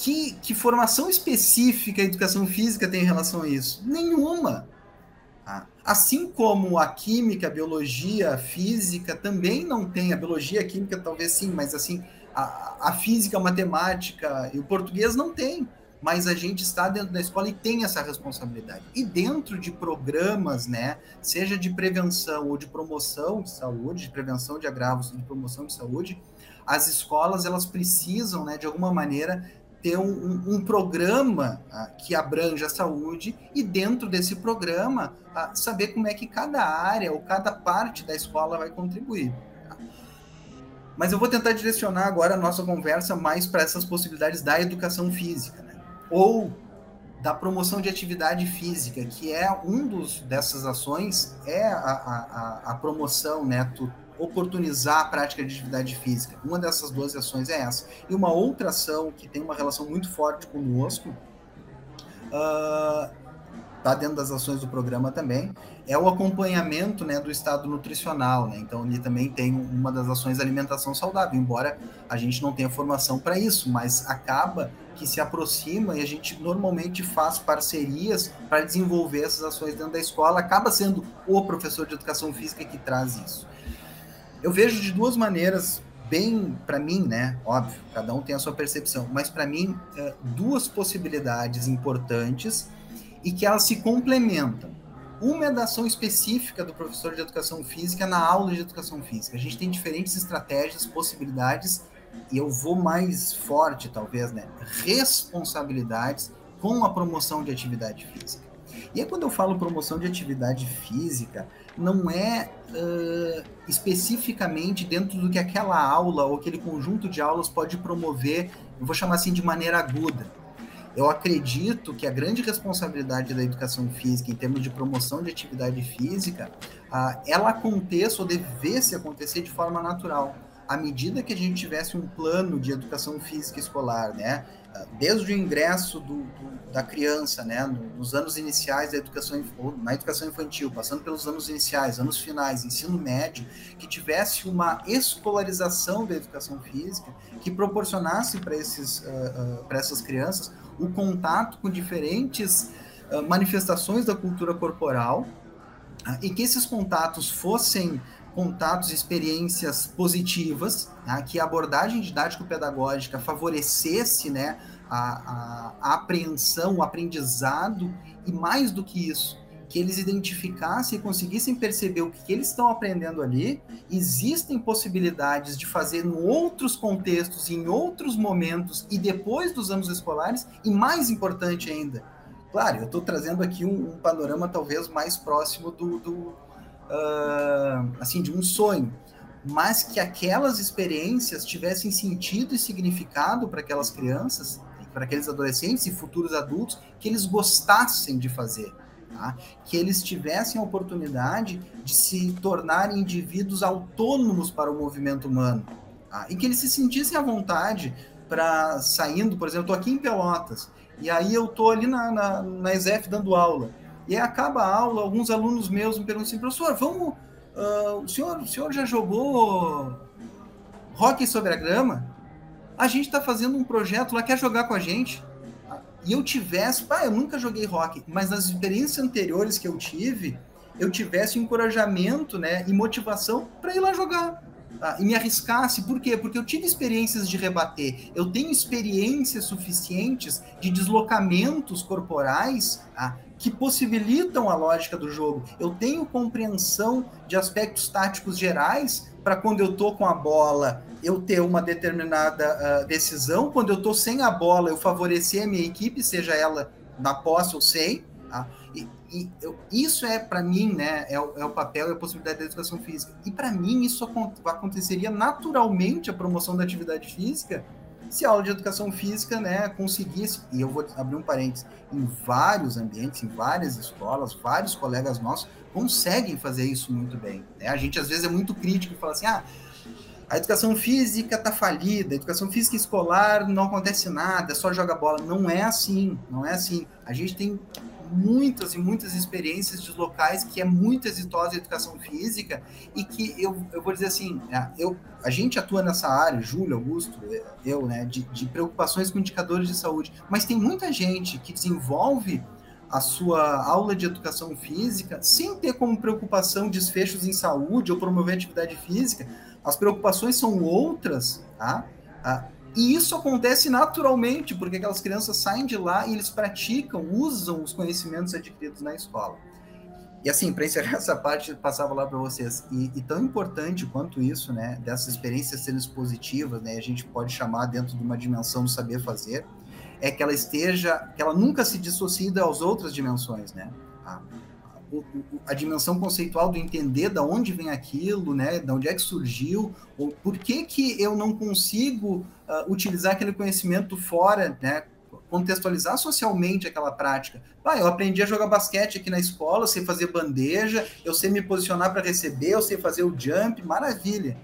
que, que formação específica a educação física tem em relação a isso? Nenhuma. Tá? Assim como a química, a biologia, a física também não tem. A biologia, a química talvez sim, mas assim, a, a física, a matemática e o português não tem, mas a gente está dentro da escola e tem essa responsabilidade. E dentro de programas, né, seja de prevenção ou de promoção de saúde, de prevenção de agravos, de promoção de saúde, as escolas elas precisam, né, de alguma maneira ter um, um, programa ah, que abranja a saúde e dentro desse programa ah, saber como é que cada área ou cada parte da escola vai contribuir. Mas eu vou tentar direcionar agora a nossa conversa mais para essas possibilidades da educação física, né? ou da promoção de atividade física, que é um dos dessas ações, é a, a, a promoção, né? Tu oportunizar a prática de atividade física. Uma dessas duas ações é essa. E uma outra ação que tem uma relação muito forte conosco, uh, tá dentro das ações do programa também, é o acompanhamento né, do estado nutricional. Né? Então, ali também tem uma das ações alimentação saudável, embora a gente não tenha formação para isso, mas acaba que se aproxima e a gente normalmente faz parcerias para desenvolver essas ações dentro da escola, acaba sendo o professor de educação física que traz isso. Eu vejo de duas maneiras bem para mim, né? Óbvio, cada um tem a sua percepção, mas para mim é, duas possibilidades importantes e que elas se complementam uma é da ação específica do professor de educação física na aula de educação física. A gente tem diferentes estratégias, possibilidades, e eu vou mais forte, talvez, né? Responsabilidades com a promoção de atividade física. E aí, quando eu falo promoção de atividade física, não é uh, especificamente dentro do que aquela aula ou aquele conjunto de aulas pode promover, eu vou chamar assim de maneira aguda eu acredito que a grande responsabilidade da educação física em termos de promoção de atividade física, uh, ela aconteça ou devesse acontecer de forma natural. À medida que a gente tivesse um plano de educação física escolar, né, desde o ingresso do, do, da criança, né, nos anos iniciais da educação, na educação infantil, passando pelos anos iniciais, anos finais, ensino médio, que tivesse uma escolarização da educação física que proporcionasse para esses, uh, uh, para essas crianças o contato com diferentes uh, manifestações da cultura corporal e que esses contatos fossem contatos, experiências positivas, né, que a abordagem didático-pedagógica favorecesse né, a, a, a apreensão, o aprendizado e mais do que isso, que eles identificassem e conseguissem perceber o que, que eles estão aprendendo ali, existem possibilidades de fazer em outros contextos, em outros momentos e depois dos anos escolares, e mais importante ainda, claro, eu estou trazendo aqui um, um, panorama talvez mais próximo do, do uh, assim, de um sonho, mas que aquelas experiências tivessem sentido e significado para aquelas crianças, para aqueles adolescentes e futuros adultos, que eles gostassem de fazer tá? que eles tivessem a oportunidade de se tornarem indivíduos autônomos para o movimento humano tá? e que eles se sentissem à vontade para saindo, por exemplo, estou aqui em Pelotas e aí eu estou ali na, na, na ESEF dando aula e acaba a aula, alguns alunos meus me perguntam assim, professor, vamos, uh, o, senhor, o senhor já jogou hockey sobre a grama? A gente está fazendo um projeto lá, quer jogar com a gente? e eu tivesse, pá, eu nunca joguei rock, mas nas experiências anteriores que eu tive, eu tivesse encorajamento, né, e motivação para ir lá jogar. ah, e me arriscasse, por quê? Porque eu tive experiências de rebater, eu tenho experiências suficientes de deslocamentos corporais ah, que possibilitam a lógica do jogo. Eu tenho compreensão de aspectos táticos gerais para quando eu tô com a bola eu ter uma determinada uh, decisão, quando eu tô sem a bola eu favorecer a minha equipe, seja ela na posse ou sem. Tá? E, e eu, isso é, para mim, né, é o, é o, papel e a possibilidade da educação física. E para mim, isso aconteceria naturalmente a promoção da atividade física se a aula de educação física né, conseguisse, e eu vou abrir um parênteses, em vários ambientes, em várias escolas, vários colegas nossos conseguem fazer isso muito bem. Né? A gente às vezes é muito crítico e fala assim, ah, a educação física está falida, a educação física escolar não acontece nada, só joga bola. Não é assim, não é assim. A gente tem muitas e muitas experiências de locais que é muito exitosa a educação física e que eu, eu vou dizer assim, é, eu, a gente atua nessa área, Júlio, Augusto, eu, né, de, de preocupações com indicadores de saúde, mas tem muita gente que desenvolve a sua aula de educação física sem ter como preocupação desfechos em saúde ou promover atividade física, as preocupações são outras, tá? E isso acontece naturalmente, porque aquelas crianças saem de lá e eles praticam, usam os conhecimentos adquiridos na escola. E assim, para encerrar [laughs] essa parte, passava lá para vocês. E, e, tão importante quanto isso, né, dessas experiências serem positivas, né, a gente pode chamar dentro de uma dimensão do saber fazer, é que ela esteja, que ela nunca se dissocie das outras dimensões, né? A, a dimensão conceitual do entender da onde vem aquilo, né, de onde é que surgiu, ou por que que eu não consigo uh, utilizar aquele conhecimento fora, né, contextualizar socialmente aquela prática. Ah, eu aprendi a jogar basquete aqui na escola, sei fazer bandeja, eu sei me posicionar para receber, eu sei fazer o jump, maravilha.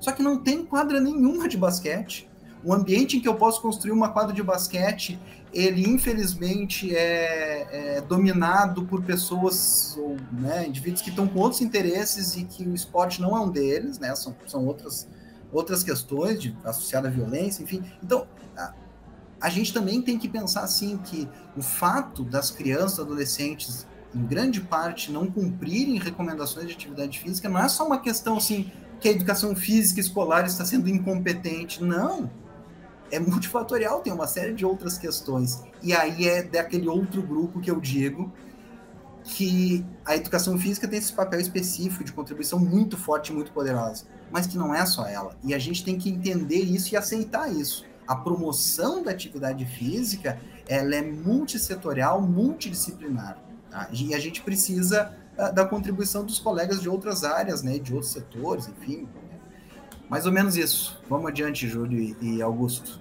Só que não tem quadra nenhuma de basquete. O ambiente em que eu posso construir uma quadra de basquete, ele infelizmente é, é dominado por pessoas ou né, indivíduos que estão com outros interesses e que o esporte não é um deles, né? São, são outras, outras questões de, associadas à violência, enfim. Então, a, a gente também tem que pensar assim que o fato das crianças, adolescentes, em grande parte, não cumprirem recomendações de atividade física não é só uma questão assim que a educação física escolar está sendo incompetente. Não é multifatorial, tem uma série de outras questões. E aí é daquele outro grupo que eu digo que a educação física tem esse papel específico de contribuição muito forte e muito poderosa, mas que não é só ela. E a gente tem que entender isso e aceitar isso. A promoção da atividade física, ela é multissetorial, multidisciplinar. Tá? E a gente precisa uh, da contribuição dos colegas de outras áreas, né, de outros setores, enfim, mais ou menos isso. Vamos adiante, Júlio e Augusto.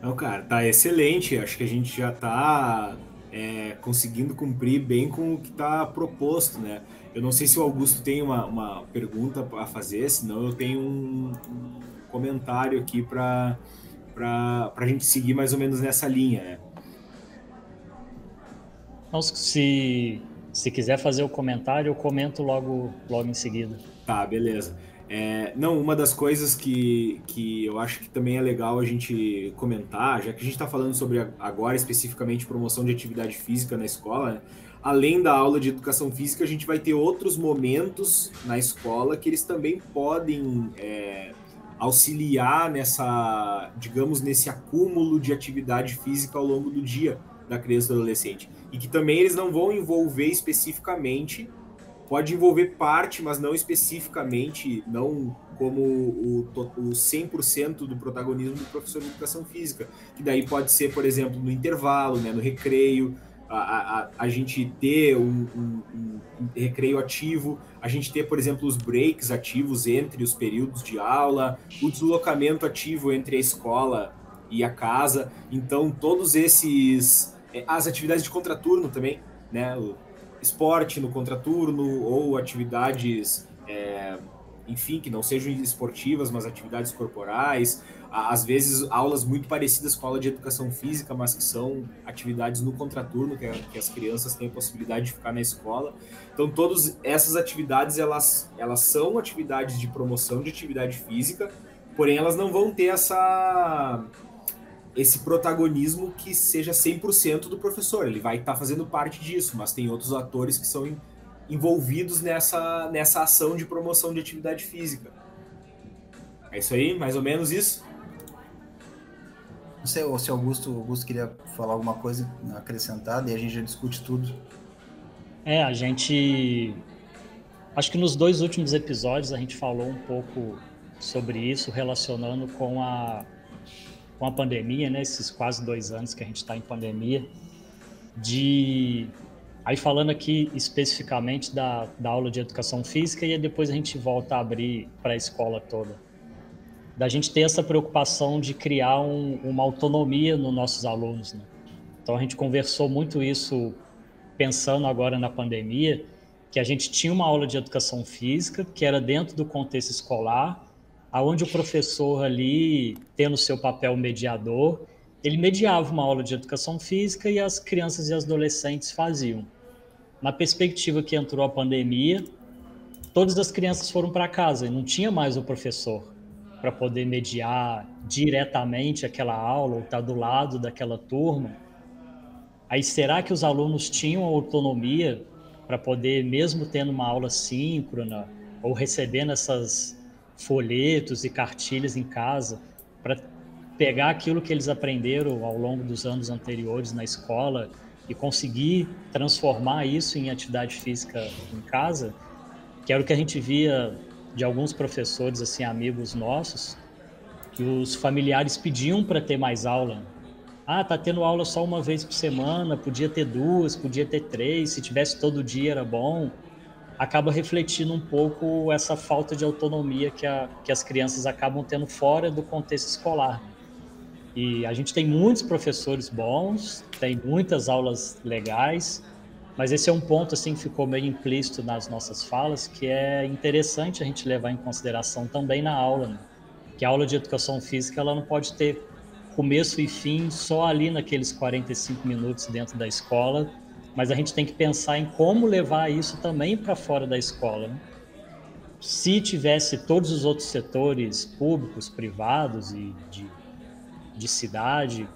Não, cara, tá excelente. Acho que a gente já tá é, conseguindo cumprir bem com o que está proposto, né? Eu não sei se o Augusto tem uma, uma pergunta a fazer, senão eu tenho um, um comentário aqui para a gente seguir mais ou menos nessa linha, né? Se, se quiser fazer o comentário, eu comento logo, logo em seguida. Tá, beleza. É, não, uma das coisas que, que eu acho que também é legal a gente comentar, já que a gente está falando sobre agora especificamente promoção de atividade física na escola, né? além da aula de educação física, a gente vai ter outros momentos na escola que eles também podem é, auxiliar nessa, digamos, nesse acúmulo de atividade física ao longo do dia da criança e do adolescente. E que também eles não vão envolver especificamente pode envolver parte, mas não especificamente, não como o, o 100% do protagonismo do professor de educação física, que daí pode ser, por exemplo, no intervalo, né, no recreio, a, a, a gente ter um, um, um, recreio ativo, a gente ter, por exemplo, os breaks ativos entre os períodos de aula, o deslocamento ativo entre a escola e a casa. Então, todos esses. Eh, as atividades de contraturno também, né? Esporte no contraturno ou atividades, é, enfim, que não sejam esportivas, mas atividades corporais, às vezes aulas muito parecidas com a aula de educação física, mas que são atividades no contraturno, que, é, que as crianças têm a possibilidade de ficar na escola. Então, todas essas atividades, elas, elas são atividades de promoção de atividade física, porém elas não vão ter essa esse protagonismo que seja 100% do professor. Ele vai estar tá fazendo parte disso, mas tem outros atores que são envolvidos nessa, nessa ação de promoção de atividade física. É isso aí, mais ou menos isso? Não sei se Augusto, Augusto queria falar alguma coisa acrescentada e a gente já discute tudo. É, a gente. Acho que nos dois últimos episódios a gente falou um pouco sobre isso, relacionando com a, com a pandemia, né? Esses quase dois anos que a gente está em pandemia. De. Aí falando aqui especificamente da, da aula de educação física e depois a gente volta a abrir para a escola toda da gente ter essa preocupação de criar um, uma autonomia nos nossos alunos. Né? Então a gente conversou muito isso pensando agora na pandemia, que a gente tinha uma aula de educação física que era dentro do contexto escolar, aonde o professor ali, tendo seu papel mediador, ele mediava uma aula de educação física e as crianças e as adolescentes faziam. Na perspectiva que entrou a pandemia, todas as crianças foram para casa e não tinha mais o professor para poder mediar diretamente aquela aula ou estar tá do lado daquela turma. Aí será que os alunos tinham autonomia para poder, mesmo tendo uma aula síncrona ou recebendo essas folhetos e cartilhas em casa, para pegar aquilo que eles aprenderam ao longo dos anos anteriores na escola e conseguir transformar isso em atividade física em casa, que era o que a gente via de alguns professores, assim, amigos nossos, que os familiares pediam para ter mais aula. Ah, tá tendo aula só uma vez por semana, podia ter duas, podia ter três, se tivesse todo dia era bom. Acaba refletindo um pouco essa falta de autonomia que, a, que as crianças acabam tendo fora do contexto escolar. E a gente tem muitos professores bons, tem muitas aulas legais, mas esse é um ponto assim que ficou meio implícito nas nossas falas, que é interessante a gente levar em consideração também na aula, né? que a aula de educação física ela não pode ter começo e fim só ali naqueles 45 minutos dentro da escola, mas a gente tem que pensar em como levar isso também para fora da escola. Né? Se tivesse todos os outros setores públicos, privados e de, de cidade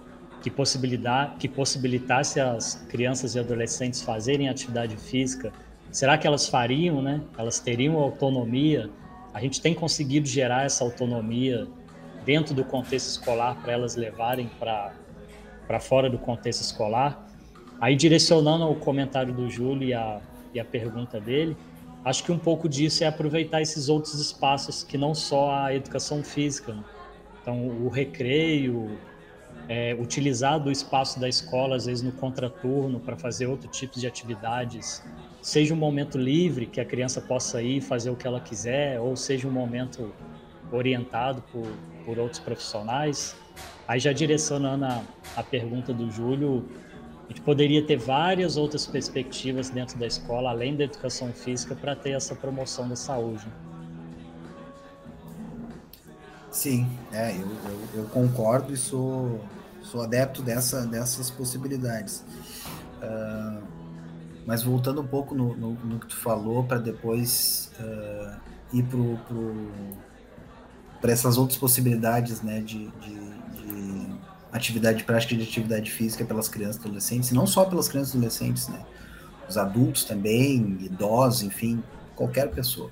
que, possibilidade, que possibilitasse as crianças e adolescentes fazerem atividade física, será que elas fariam, né? Elas teriam autonomia? A gente tem conseguido gerar essa autonomia dentro do contexto escolar para elas levarem para fora do contexto escolar? Aí, direcionando o comentário do Júlio e a, e a pergunta dele, acho que um pouco disso é aproveitar esses outros espaços que não só a educação física. Né? Então, o recreio, é, utilizar do espaço da escola, às vezes no contraturno, para fazer outro tipo de atividades, seja um momento livre que a criança possa ir fazer o que ela quiser, ou seja um momento orientado por, por outros profissionais. Aí já direcionando a, a pergunta do Júlio, a gente poderia ter várias outras perspectivas dentro da escola, além da educação física, para ter essa promoção da saúde. Sim, é, eu, eu, eu, concordo e sou, sou adepto dessa, dessas possibilidades. Uh, mas voltando um pouco no, no, no que tu falou, para depois uh, ir para essas outras possibilidades né, de, de, atividade prática de atividade física pelas crianças e adolescentes, e não só pelas crianças e adolescentes, né, os adultos também, idosos, enfim, qualquer pessoa.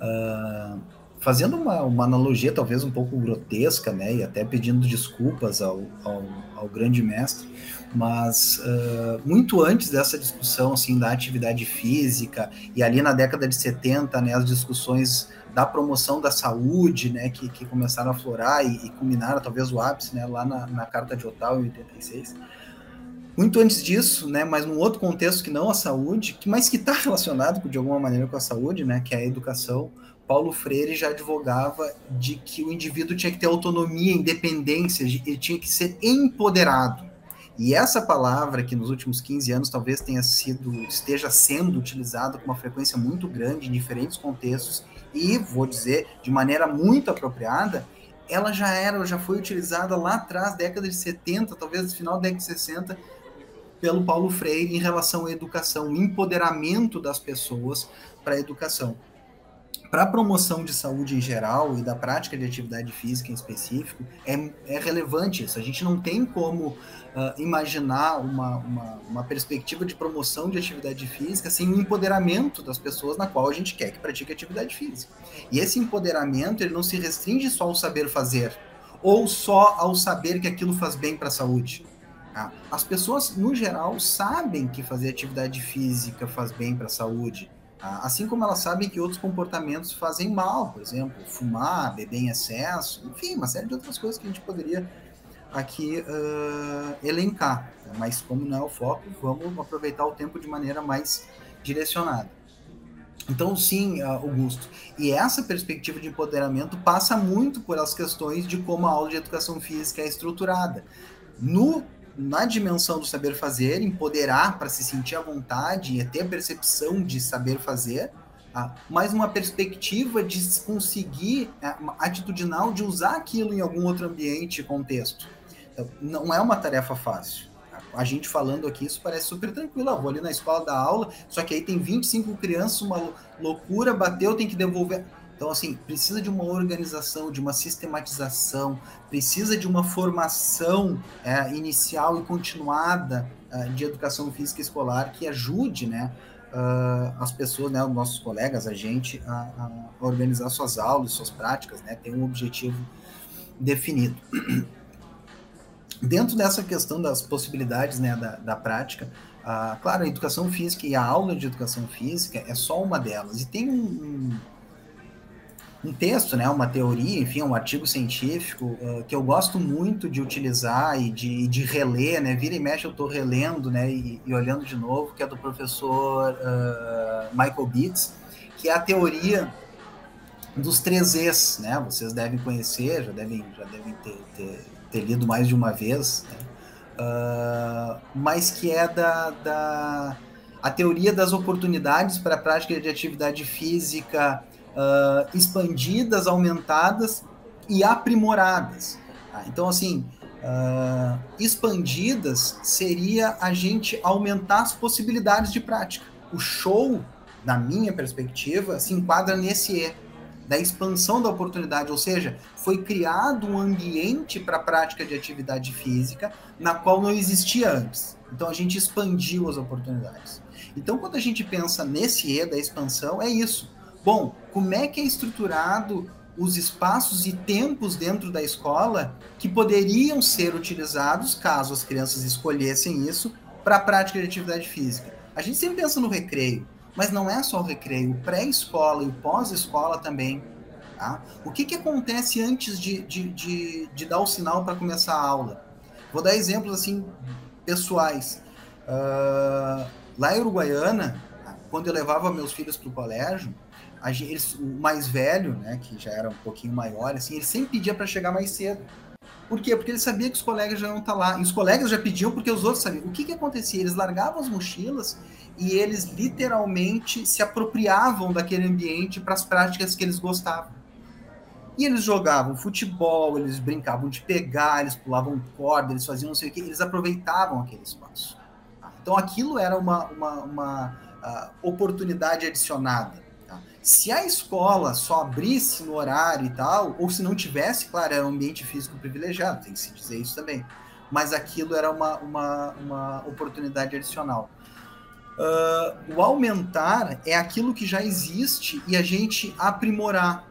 Uh, fazendo uma, uma analogia talvez um pouco grotesca, né, e até pedindo desculpas ao, ao, ao grande mestre, mas uh, muito antes dessa discussão assim da atividade física e ali na década de 70, né, as discussões da promoção da saúde, né, que, que começaram a florar e, e culminaram talvez o ápice, né, lá na, na Carta de Ottawa em 86. Muito antes disso, né, mas num outro contexto que não a saúde, que mas que está relacionado de alguma maneira com a saúde, né, que é a educação, Paulo Freire já advogava de que o indivíduo tinha que ter autonomia, independência, ele tinha que ser empoderado. E essa palavra que nos últimos 15 anos talvez tenha sido esteja sendo utilizada com uma frequência muito grande em diferentes contextos e vou dizer de maneira muito apropriada, ela já era, já foi utilizada lá atrás, década de 70, talvez final da década de 60, pelo Paulo Freire em relação à educação, empoderamento das pessoas para a educação para a promoção de saúde em geral e da prática de atividade física em específico, é, é relevante isso. A gente não tem como uh, imaginar uma, uma, uma, perspectiva de promoção de atividade física sem o empoderamento das pessoas na qual a gente quer que pratique atividade física. E esse empoderamento ele não se restringe só ao saber fazer ou só ao saber que aquilo faz bem para a saúde. Tá? As pessoas, no geral, sabem que fazer atividade física faz bem para a saúde assim como elas sabem que outros comportamentos fazem mal, por exemplo, fumar, beber em excesso, enfim, uma série de outras coisas que a gente poderia aqui uh, elencar. Mas como não é o foco, vamos aproveitar o tempo de maneira mais direcionada. Então, sim, Augusto. E essa perspectiva de empoderamento passa muito por as questões de como a aula de educação física é estruturada. No na dimensão do saber fazer, empoderar para se sentir à vontade e ter a percepção de saber fazer, tá? mas uma perspectiva de conseguir, é, atitudinal, de usar aquilo em algum outro ambiente e contexto. Então, não é uma tarefa fácil. A gente falando aqui, isso parece super tranquilo. Eu vou ali na escola da aula, só que aí tem 25 crianças, uma loucura, bateu, tem que devolver. Então, assim, precisa de uma organização, de uma sistematização, precisa de uma formação é, inicial e continuada é, de educação física escolar que ajude, né, uh, as pessoas, né, os nossos colegas, a gente, a, a, organizar suas aulas, suas práticas, né, ter um objetivo definido. [clears throat] Dentro dessa questão das possibilidades, né, da, da prática, uh, claro, a educação física e a aula de educação física é só uma delas. E tem um, um um texto, né, uma teoria, enfim, um artigo científico uh, que eu gosto muito de utilizar e de, de reler, né, vira e mexe eu estou relendo, né, e, e, olhando de novo, que é do professor uh, Michael Beats, que é a teoria dos três Es, né, vocês devem conhecer, já devem, já devem ter, ter, ter lido mais de uma vez, né, uh, mas que é da, da a teoria das oportunidades para a prática de atividade física uh, expandidas, aumentadas e aprimoradas. Tá? Então, assim, uh, expandidas seria a gente aumentar as possibilidades de prática. O show, na minha perspectiva, se enquadra nesse E, da expansão da oportunidade, ou seja, foi criado um ambiente para a prática de atividade física na qual não existia antes. Então a gente expandiu as oportunidades. Então, quando a gente pensa nesse E da expansão, é isso. Bom, como é que é estruturado os espaços e tempos dentro da escola que poderiam ser utilizados caso as crianças escolhessem isso para a prática de atividade física? A gente sempre pensa no recreio, mas não é só o recreio, o pré-escola e o pós-escola também. Tá? O que, que acontece antes de, de, de, de dar o sinal para começar a aula? Vou dar exemplos assim pessoais. Uh, lá em Uruguaiana, quando eu levava meus filhos para o colégio, eles, o mais velho, né, que já era um pouquinho maior, assim, ele sempre pedia para chegar mais cedo. Por quê? Porque ele sabia que os colegas já não estavam tá lá. E os colegas já pediam porque os outros sabiam. O que, que acontecia? Eles largavam as mochilas e eles literalmente se apropriavam daquele ambiente para as práticas que eles gostavam. E eles jogavam futebol, eles brincavam de pegar, eles pulavam corda, eles faziam não sei o que, eles aproveitavam aquele espaço. Então aquilo era uma, uma, uma uh, oportunidade adicionada. Se a escola só abrisse no horário e tal, ou se não tivesse, claro, era um ambiente físico privilegiado, tem que se dizer isso também. Mas aquilo era uma, uma, uma oportunidade adicional. Uh, o aumentar é aquilo que já existe e a gente aprimorar.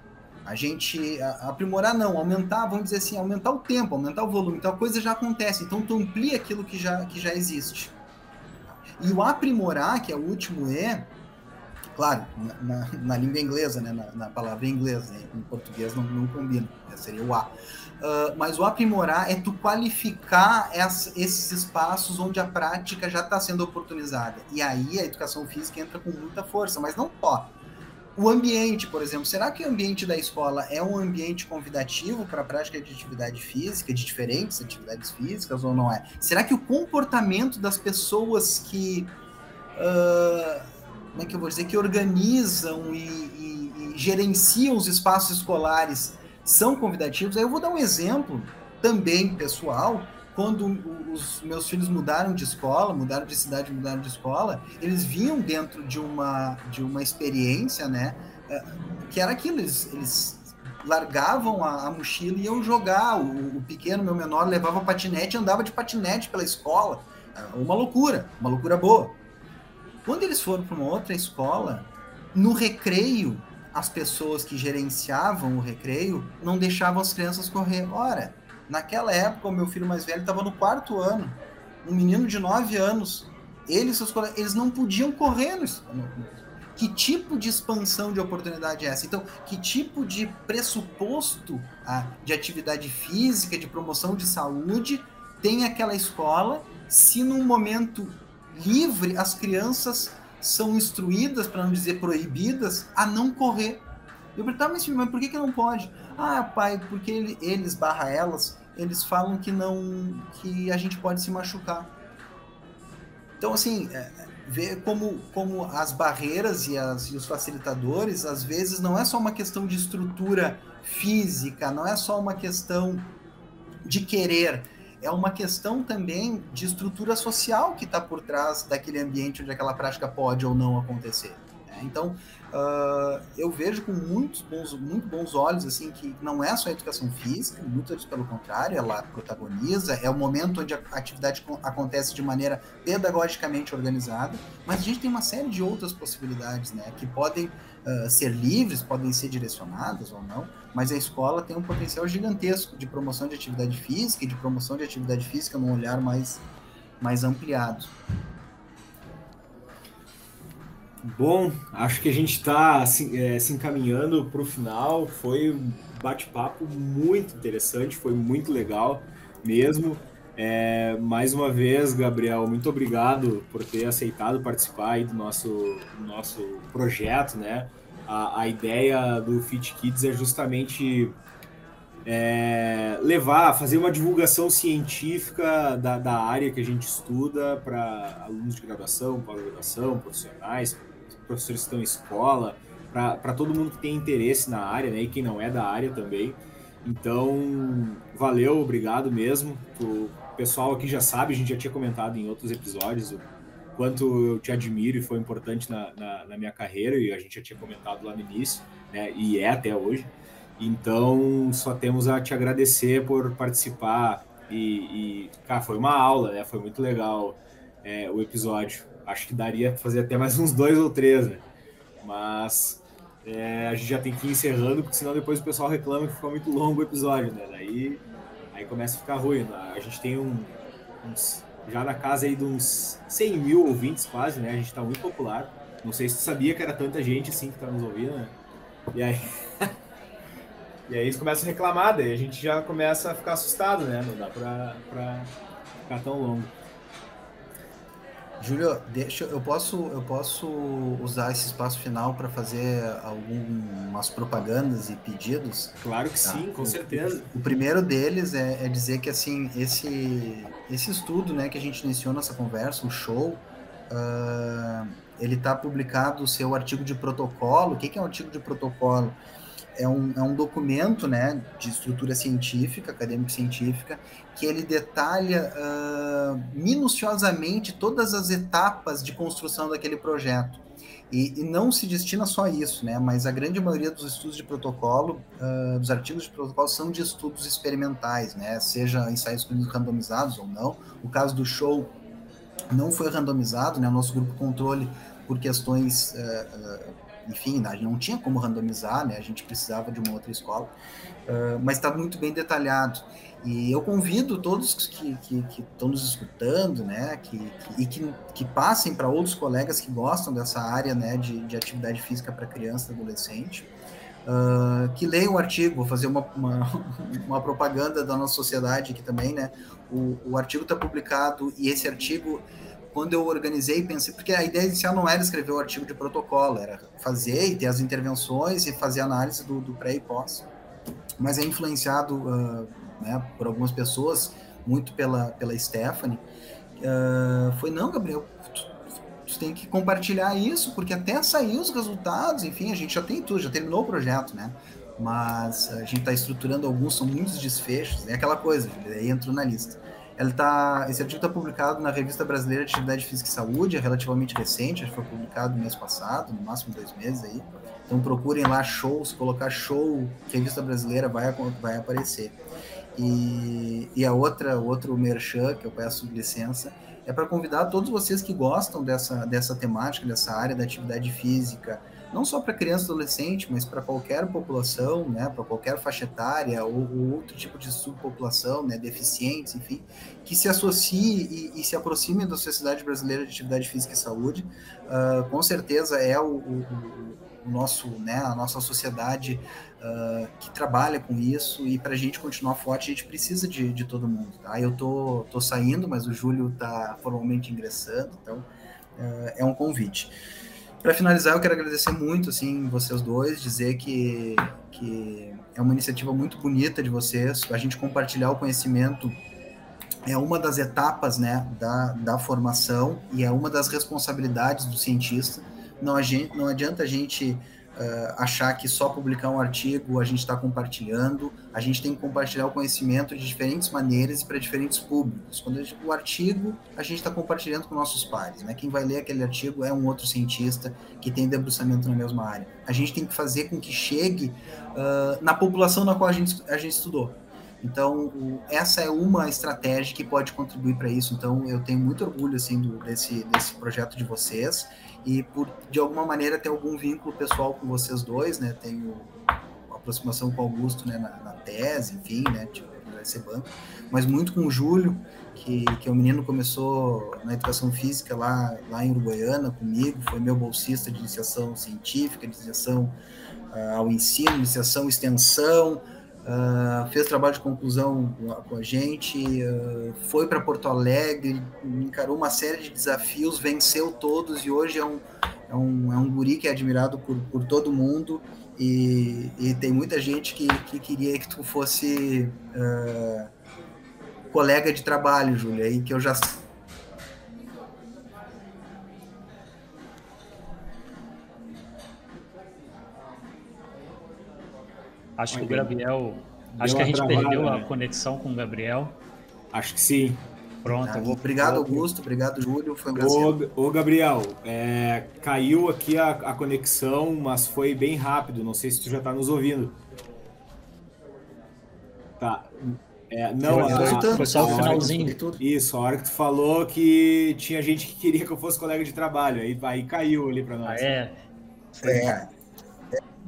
A gente aprimorar não, aumentar, vamos dizer assim, aumentar o tempo, aumentar o volume. Então a coisa já acontece. Então tu amplia aquilo que já, que já existe. E o aprimorar, que é o último E, claro, na, na, língua inglesa, né, na, na palavra inglesa, né, em português não, não combina, né, seria o A. Uh, mas o aprimorar é tu qualificar esses espaços onde a prática já está sendo oportunizada. E aí a educação física entra com muita força, mas não só. O ambiente, por exemplo, será que o ambiente da escola é um ambiente convidativo para a prática de atividade física, de diferentes atividades físicas ou não é? Será que o comportamento das pessoas que uh, como é que eu vou dizer, que organizam e, e, e gerenciam os espaços escolares são convidativos. Aí eu vou dar um exemplo também pessoal. Quando os meus filhos mudaram de escola, mudaram de cidade, mudaram de escola, eles vinham dentro de uma, de uma experiência, né? é, que era aquilo, eles, eles largavam a, a, mochila e iam jogar. O, o, pequeno, meu menor, levava patinete e andava de patinete pela escola. Uma loucura, uma loucura boa. Quando eles foram para uma outra escola, no recreio, as pessoas que gerenciavam o recreio não deixavam as crianças correr. Ora, naquela época, o meu filho mais velho estava no quarto ano, um menino de 9 anos. Ele e seus colegas, eles não podiam correr no, que tipo de expansão de oportunidade é essa? Então, que tipo de pressuposto ah, de atividade física, de promoção de saúde tem aquela escola se num momento livre as crianças são instruídas, para não dizer proibidas, a não correr? Eu perguntava, mas, mas por que, que não pode? Ah, pai, porque ele, eles barra elas, eles falam que não, que a gente pode se machucar. Então, assim, é, ver como, como as barreiras e, as, e os facilitadores, às vezes, não é só uma questão de estrutura física, não é só uma questão de querer, é uma questão também de estrutura social que está por trás daquele ambiente onde aquela prática pode ou não acontecer. Né? Então, uh, eu vejo com muitos bons, muito bons olhos assim que não é só a educação física, muito pelo contrário, ela protagoniza, é o momento onde a atividade acontece de maneira pedagogicamente organizada, mas a gente tem uma série de outras possibilidades, né, que podem uh, ser livres, podem ser direcionadas ou não, mas a escola tem um potencial gigantesco de promoção de atividade física e de promoção de atividade física num olhar mais, mais ampliado. Bom, acho que a gente está se, é, se encaminhando para o final. Foi um bate-papo muito interessante, foi muito legal mesmo. É, mais uma vez, Gabriel, muito obrigado por ter aceitado participar do nosso, do nosso projeto, né? A, a ideia do Fit Kids é justamente é, levar, fazer uma divulgação científica da, da área que a gente estuda para alunos de graduação, pós-graduação, profissionais, professores que estão em escola, para todo mundo que tem interesse na área, né? E quem não é da área também. Então, valeu, obrigado mesmo. O pessoal aqui já sabe, a gente já tinha comentado em outros episódios o quanto eu te admiro e foi importante na, na, na minha carreira, e a gente já tinha comentado lá no início, né? E é até hoje. Então, só temos a te agradecer por participar e, e cara, foi uma aula, né? Foi muito legal é, o episódio acho que daria para fazer até mais uns dois ou três, né? Mas é, a gente já tem que ir encerrando, porque senão depois o pessoal reclama que ficou muito longo o episódio, né? Daí aí começa a ficar ruim. Né? A gente tem um, uns, já na casa aí de uns 100 mil ouvintes quase, né? A gente tá muito popular. Não sei se tu sabia que era tanta gente assim que tá nos ouvindo, né? E aí. [laughs] e aí eles começam a reclamar, daí a gente já começa a ficar assustado, né? Não dá pra, pra ficar tão longo. Júlio, deixa, eu posso eu posso usar esse espaço final para fazer algumas propagandas e pedidos? Claro que tá. sim, com o, certeza. O primeiro deles é, é, dizer que assim esse esse estudo, né, que a gente iniciou nossa conversa, o show, uh, ele está publicado o seu artigo de protocolo. O que, que é um artigo de protocolo? É um, é um documento né, de estrutura científica, acadêmico-científica, que ele detalha uh, minuciosamente todas as etapas de construção daquele projeto. E, e, não se destina só a isso, né? Mas a grande maioria dos estudos de protocolo, uh, dos artigos de protocolo, são de estudos experimentais, né? Seja ensaios clínicos randomizados ou não. O caso do show não foi randomizado, né? O nosso grupo controle, por questões uh, enfim, a gente não tinha como randomizar, né? A gente precisava de uma outra escola, uh, mas está muito bem detalhado. E eu convido todos que, estão nos escutando, né, que, que, e que, que passem para outros colegas que gostam dessa área, né, de, de atividade física para criança e adolescente, uh, que leiam o artigo, vou fazer uma, uma, [laughs] uma, propaganda da nossa sociedade aqui também, né, o, o artigo está publicado e esse artigo quando eu organizei, pensei, porque a ideia inicial não era escrever o artigo de protocolo, era fazer e ter as intervenções e fazer análise do, do pré e pós. Mas é influenciado uh, né, por algumas pessoas, muito pela, pela Stephanie. Uh, foi, não, Gabriel, tu, tem que compartilhar isso, porque até sair os resultados, enfim, a gente já tem tudo, já terminou o projeto, né? Mas a gente está estruturando alguns, são muitos desfechos, é aquela coisa, aí na lista. Ela tá, esse artigo está publicado na Revista Brasileira de Atividade Física e Saúde, é relativamente recente, foi publicado mês passado, no máximo dois meses aí. Então procurem lá shows, colocar show Revista Brasileira vai, vai aparecer. E, e a outra, outro merchan, que eu peço licença, é para convidar todos vocês que gostam dessa, dessa temática, dessa área da atividade física, não só para criança e adolescente, mas para qualquer população, né, para qualquer faixa etária ou, ou, outro tipo de subpopulação, né, deficientes, enfim, que se associe e, e, se aproxime da Sociedade Brasileira de Atividade Física e Saúde. Uh, com certeza é o, o, o, nosso, né, a nossa sociedade uh, que trabalha com isso e para a gente continuar forte a gente precisa de, de todo mundo. Tá? Eu tô, tô saindo, mas o Júlio está formalmente ingressando, então uh, é um convite. Para finalizar, eu quero agradecer muito, assim, vocês dois, dizer que, que é uma iniciativa muito bonita de vocês, a gente compartilhar o conhecimento é uma das etapas, né, da, da formação e é uma das responsabilidades do cientista. Não, a gente, não adianta a gente uh, achar que só publicar um artigo a gente está compartilhando, a gente tem que compartilhar o conhecimento de diferentes maneiras e para diferentes públicos. Quando o artigo a gente está compartilhando com nossos pares, né? Quem vai ler aquele artigo é um outro cientista que tem debruçamento na mesma área. A gente tem que fazer com que chegue uh, na população na qual a gente, a gente estudou. Então, essa é uma estratégia que pode contribuir para isso. Então, eu tenho muito orgulho assim do, desse, desse projeto de vocês e por de alguma maneira ter algum vínculo pessoal com vocês dois, né? Tenho aproximação com o Augusto, né, na, na tese, enfim, né, tipo, vai ser banco, mas muito com o Júlio, que, que é um menino começou na educação física lá, lá em Uruguaiana comigo, foi meu bolsista de iniciação científica, de iniciação uh, ao ensino, iniciação extensão, Uh, fez trabalho de conclusão com a gente, uh, foi para Porto Alegre, encarou uma série de desafios, venceu todos e hoje é um, é um, é um guri que é admirado por, por todo mundo. E, e tem muita gente que, que queria que tu fosse uh, colega de trabalho, Júlia, e que eu já Acho que o Gabriel. Acho que a gente travada, perdeu né? a conexão com o Gabriel. Acho que sim. Pronto. Ah, vou... Obrigado, Augusto. Obrigado, Júlio. Foi um prazer. Ô, ô Gabriel, é, caiu aqui a, a, conexão, mas foi bem rápido. Não sei se tu já está nos ouvindo. Tá. É, não, a, foi só o finalzinho. Tu, isso, a hora que tu falou que tinha gente que queria que eu fosse colega de trabalho. Aí, aí caiu ali para nós. Ah, é. É.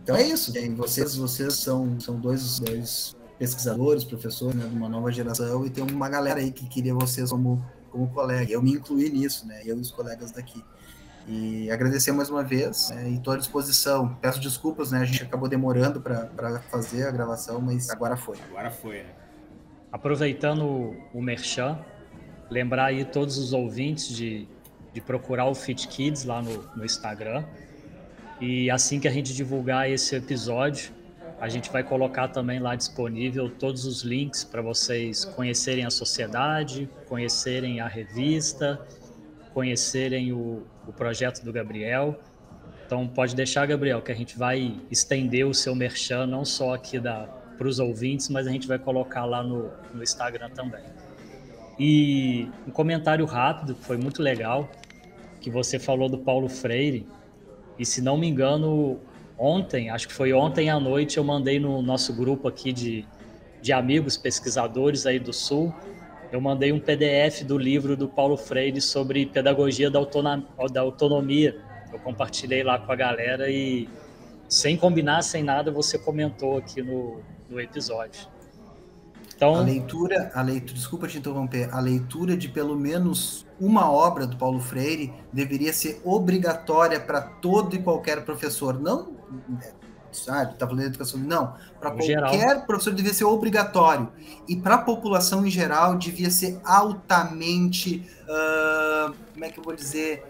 Então é isso. Tem, vocês, vocês são, são dois, dois pesquisadores, professores né, de uma nova geração, e tem uma galera aí que queria vocês como, como colega. Eu me incluí nisso, né? Eu e os colegas daqui. E agradecer mais uma vez né, e estou à disposição. Peço desculpas, né? A gente acabou demorando para fazer a gravação, mas agora foi. Agora foi, né? Aproveitando o Merchan, lembrar aí todos os ouvintes de, de procurar o Fit Kids lá no, no Instagram. E assim que a gente divulgar esse episódio, a gente vai colocar também lá disponível todos os links para vocês conhecerem a sociedade, conhecerem a revista, conhecerem o, o projeto do Gabriel. Então pode deixar, Gabriel, que a gente vai estender o seu merchan não só aqui para os ouvintes, mas a gente vai colocar lá no, no Instagram também. E um comentário rápido, que foi muito legal, que você falou do Paulo Freire, e se não me engano, ontem, acho que foi ontem à noite, eu mandei no nosso grupo aqui de, de amigos pesquisadores aí do Sul, eu mandei um PDF do livro do Paulo Freire sobre pedagogia da autonomia. Eu compartilhei lá com a galera e, sem combinar, sem nada, você comentou aqui no, no episódio. Então, a leitura, a leitura, desculpa te interromper, a leitura de pelo menos uma obra do Paulo Freire deveria ser obrigatória para todo e qualquer professor, não sabe, tá falando de educação, não, para qualquer geral. professor devia ser obrigatório e para a população em geral devia ser altamente, uh, como é que eu vou dizer,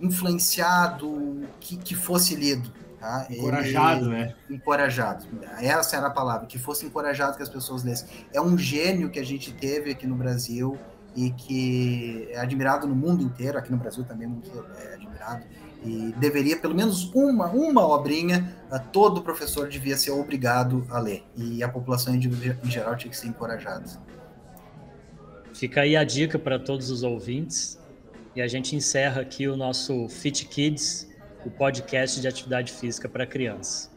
influenciado que, que fosse lido. Tá? Encorajado, Ele, né? Encorajado. Essa era a palavra, que fosse encorajado que as pessoas lessem. É um gênio que a gente teve aqui no Brasil e que é admirado no mundo inteiro, aqui no Brasil também é admirado, e deveria, pelo menos uma, uma obrinha, todo professor devia ser obrigado a ler, e a população em, geral tinha que ser encorajada. Fica aí a dica para todos os ouvintes. E a gente encerra aqui o nosso Fit Kids, o podcast de atividade física para crianças.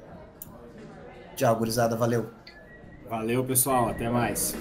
Tchau, gurizada. Valeu. Valeu, pessoal. Até mais.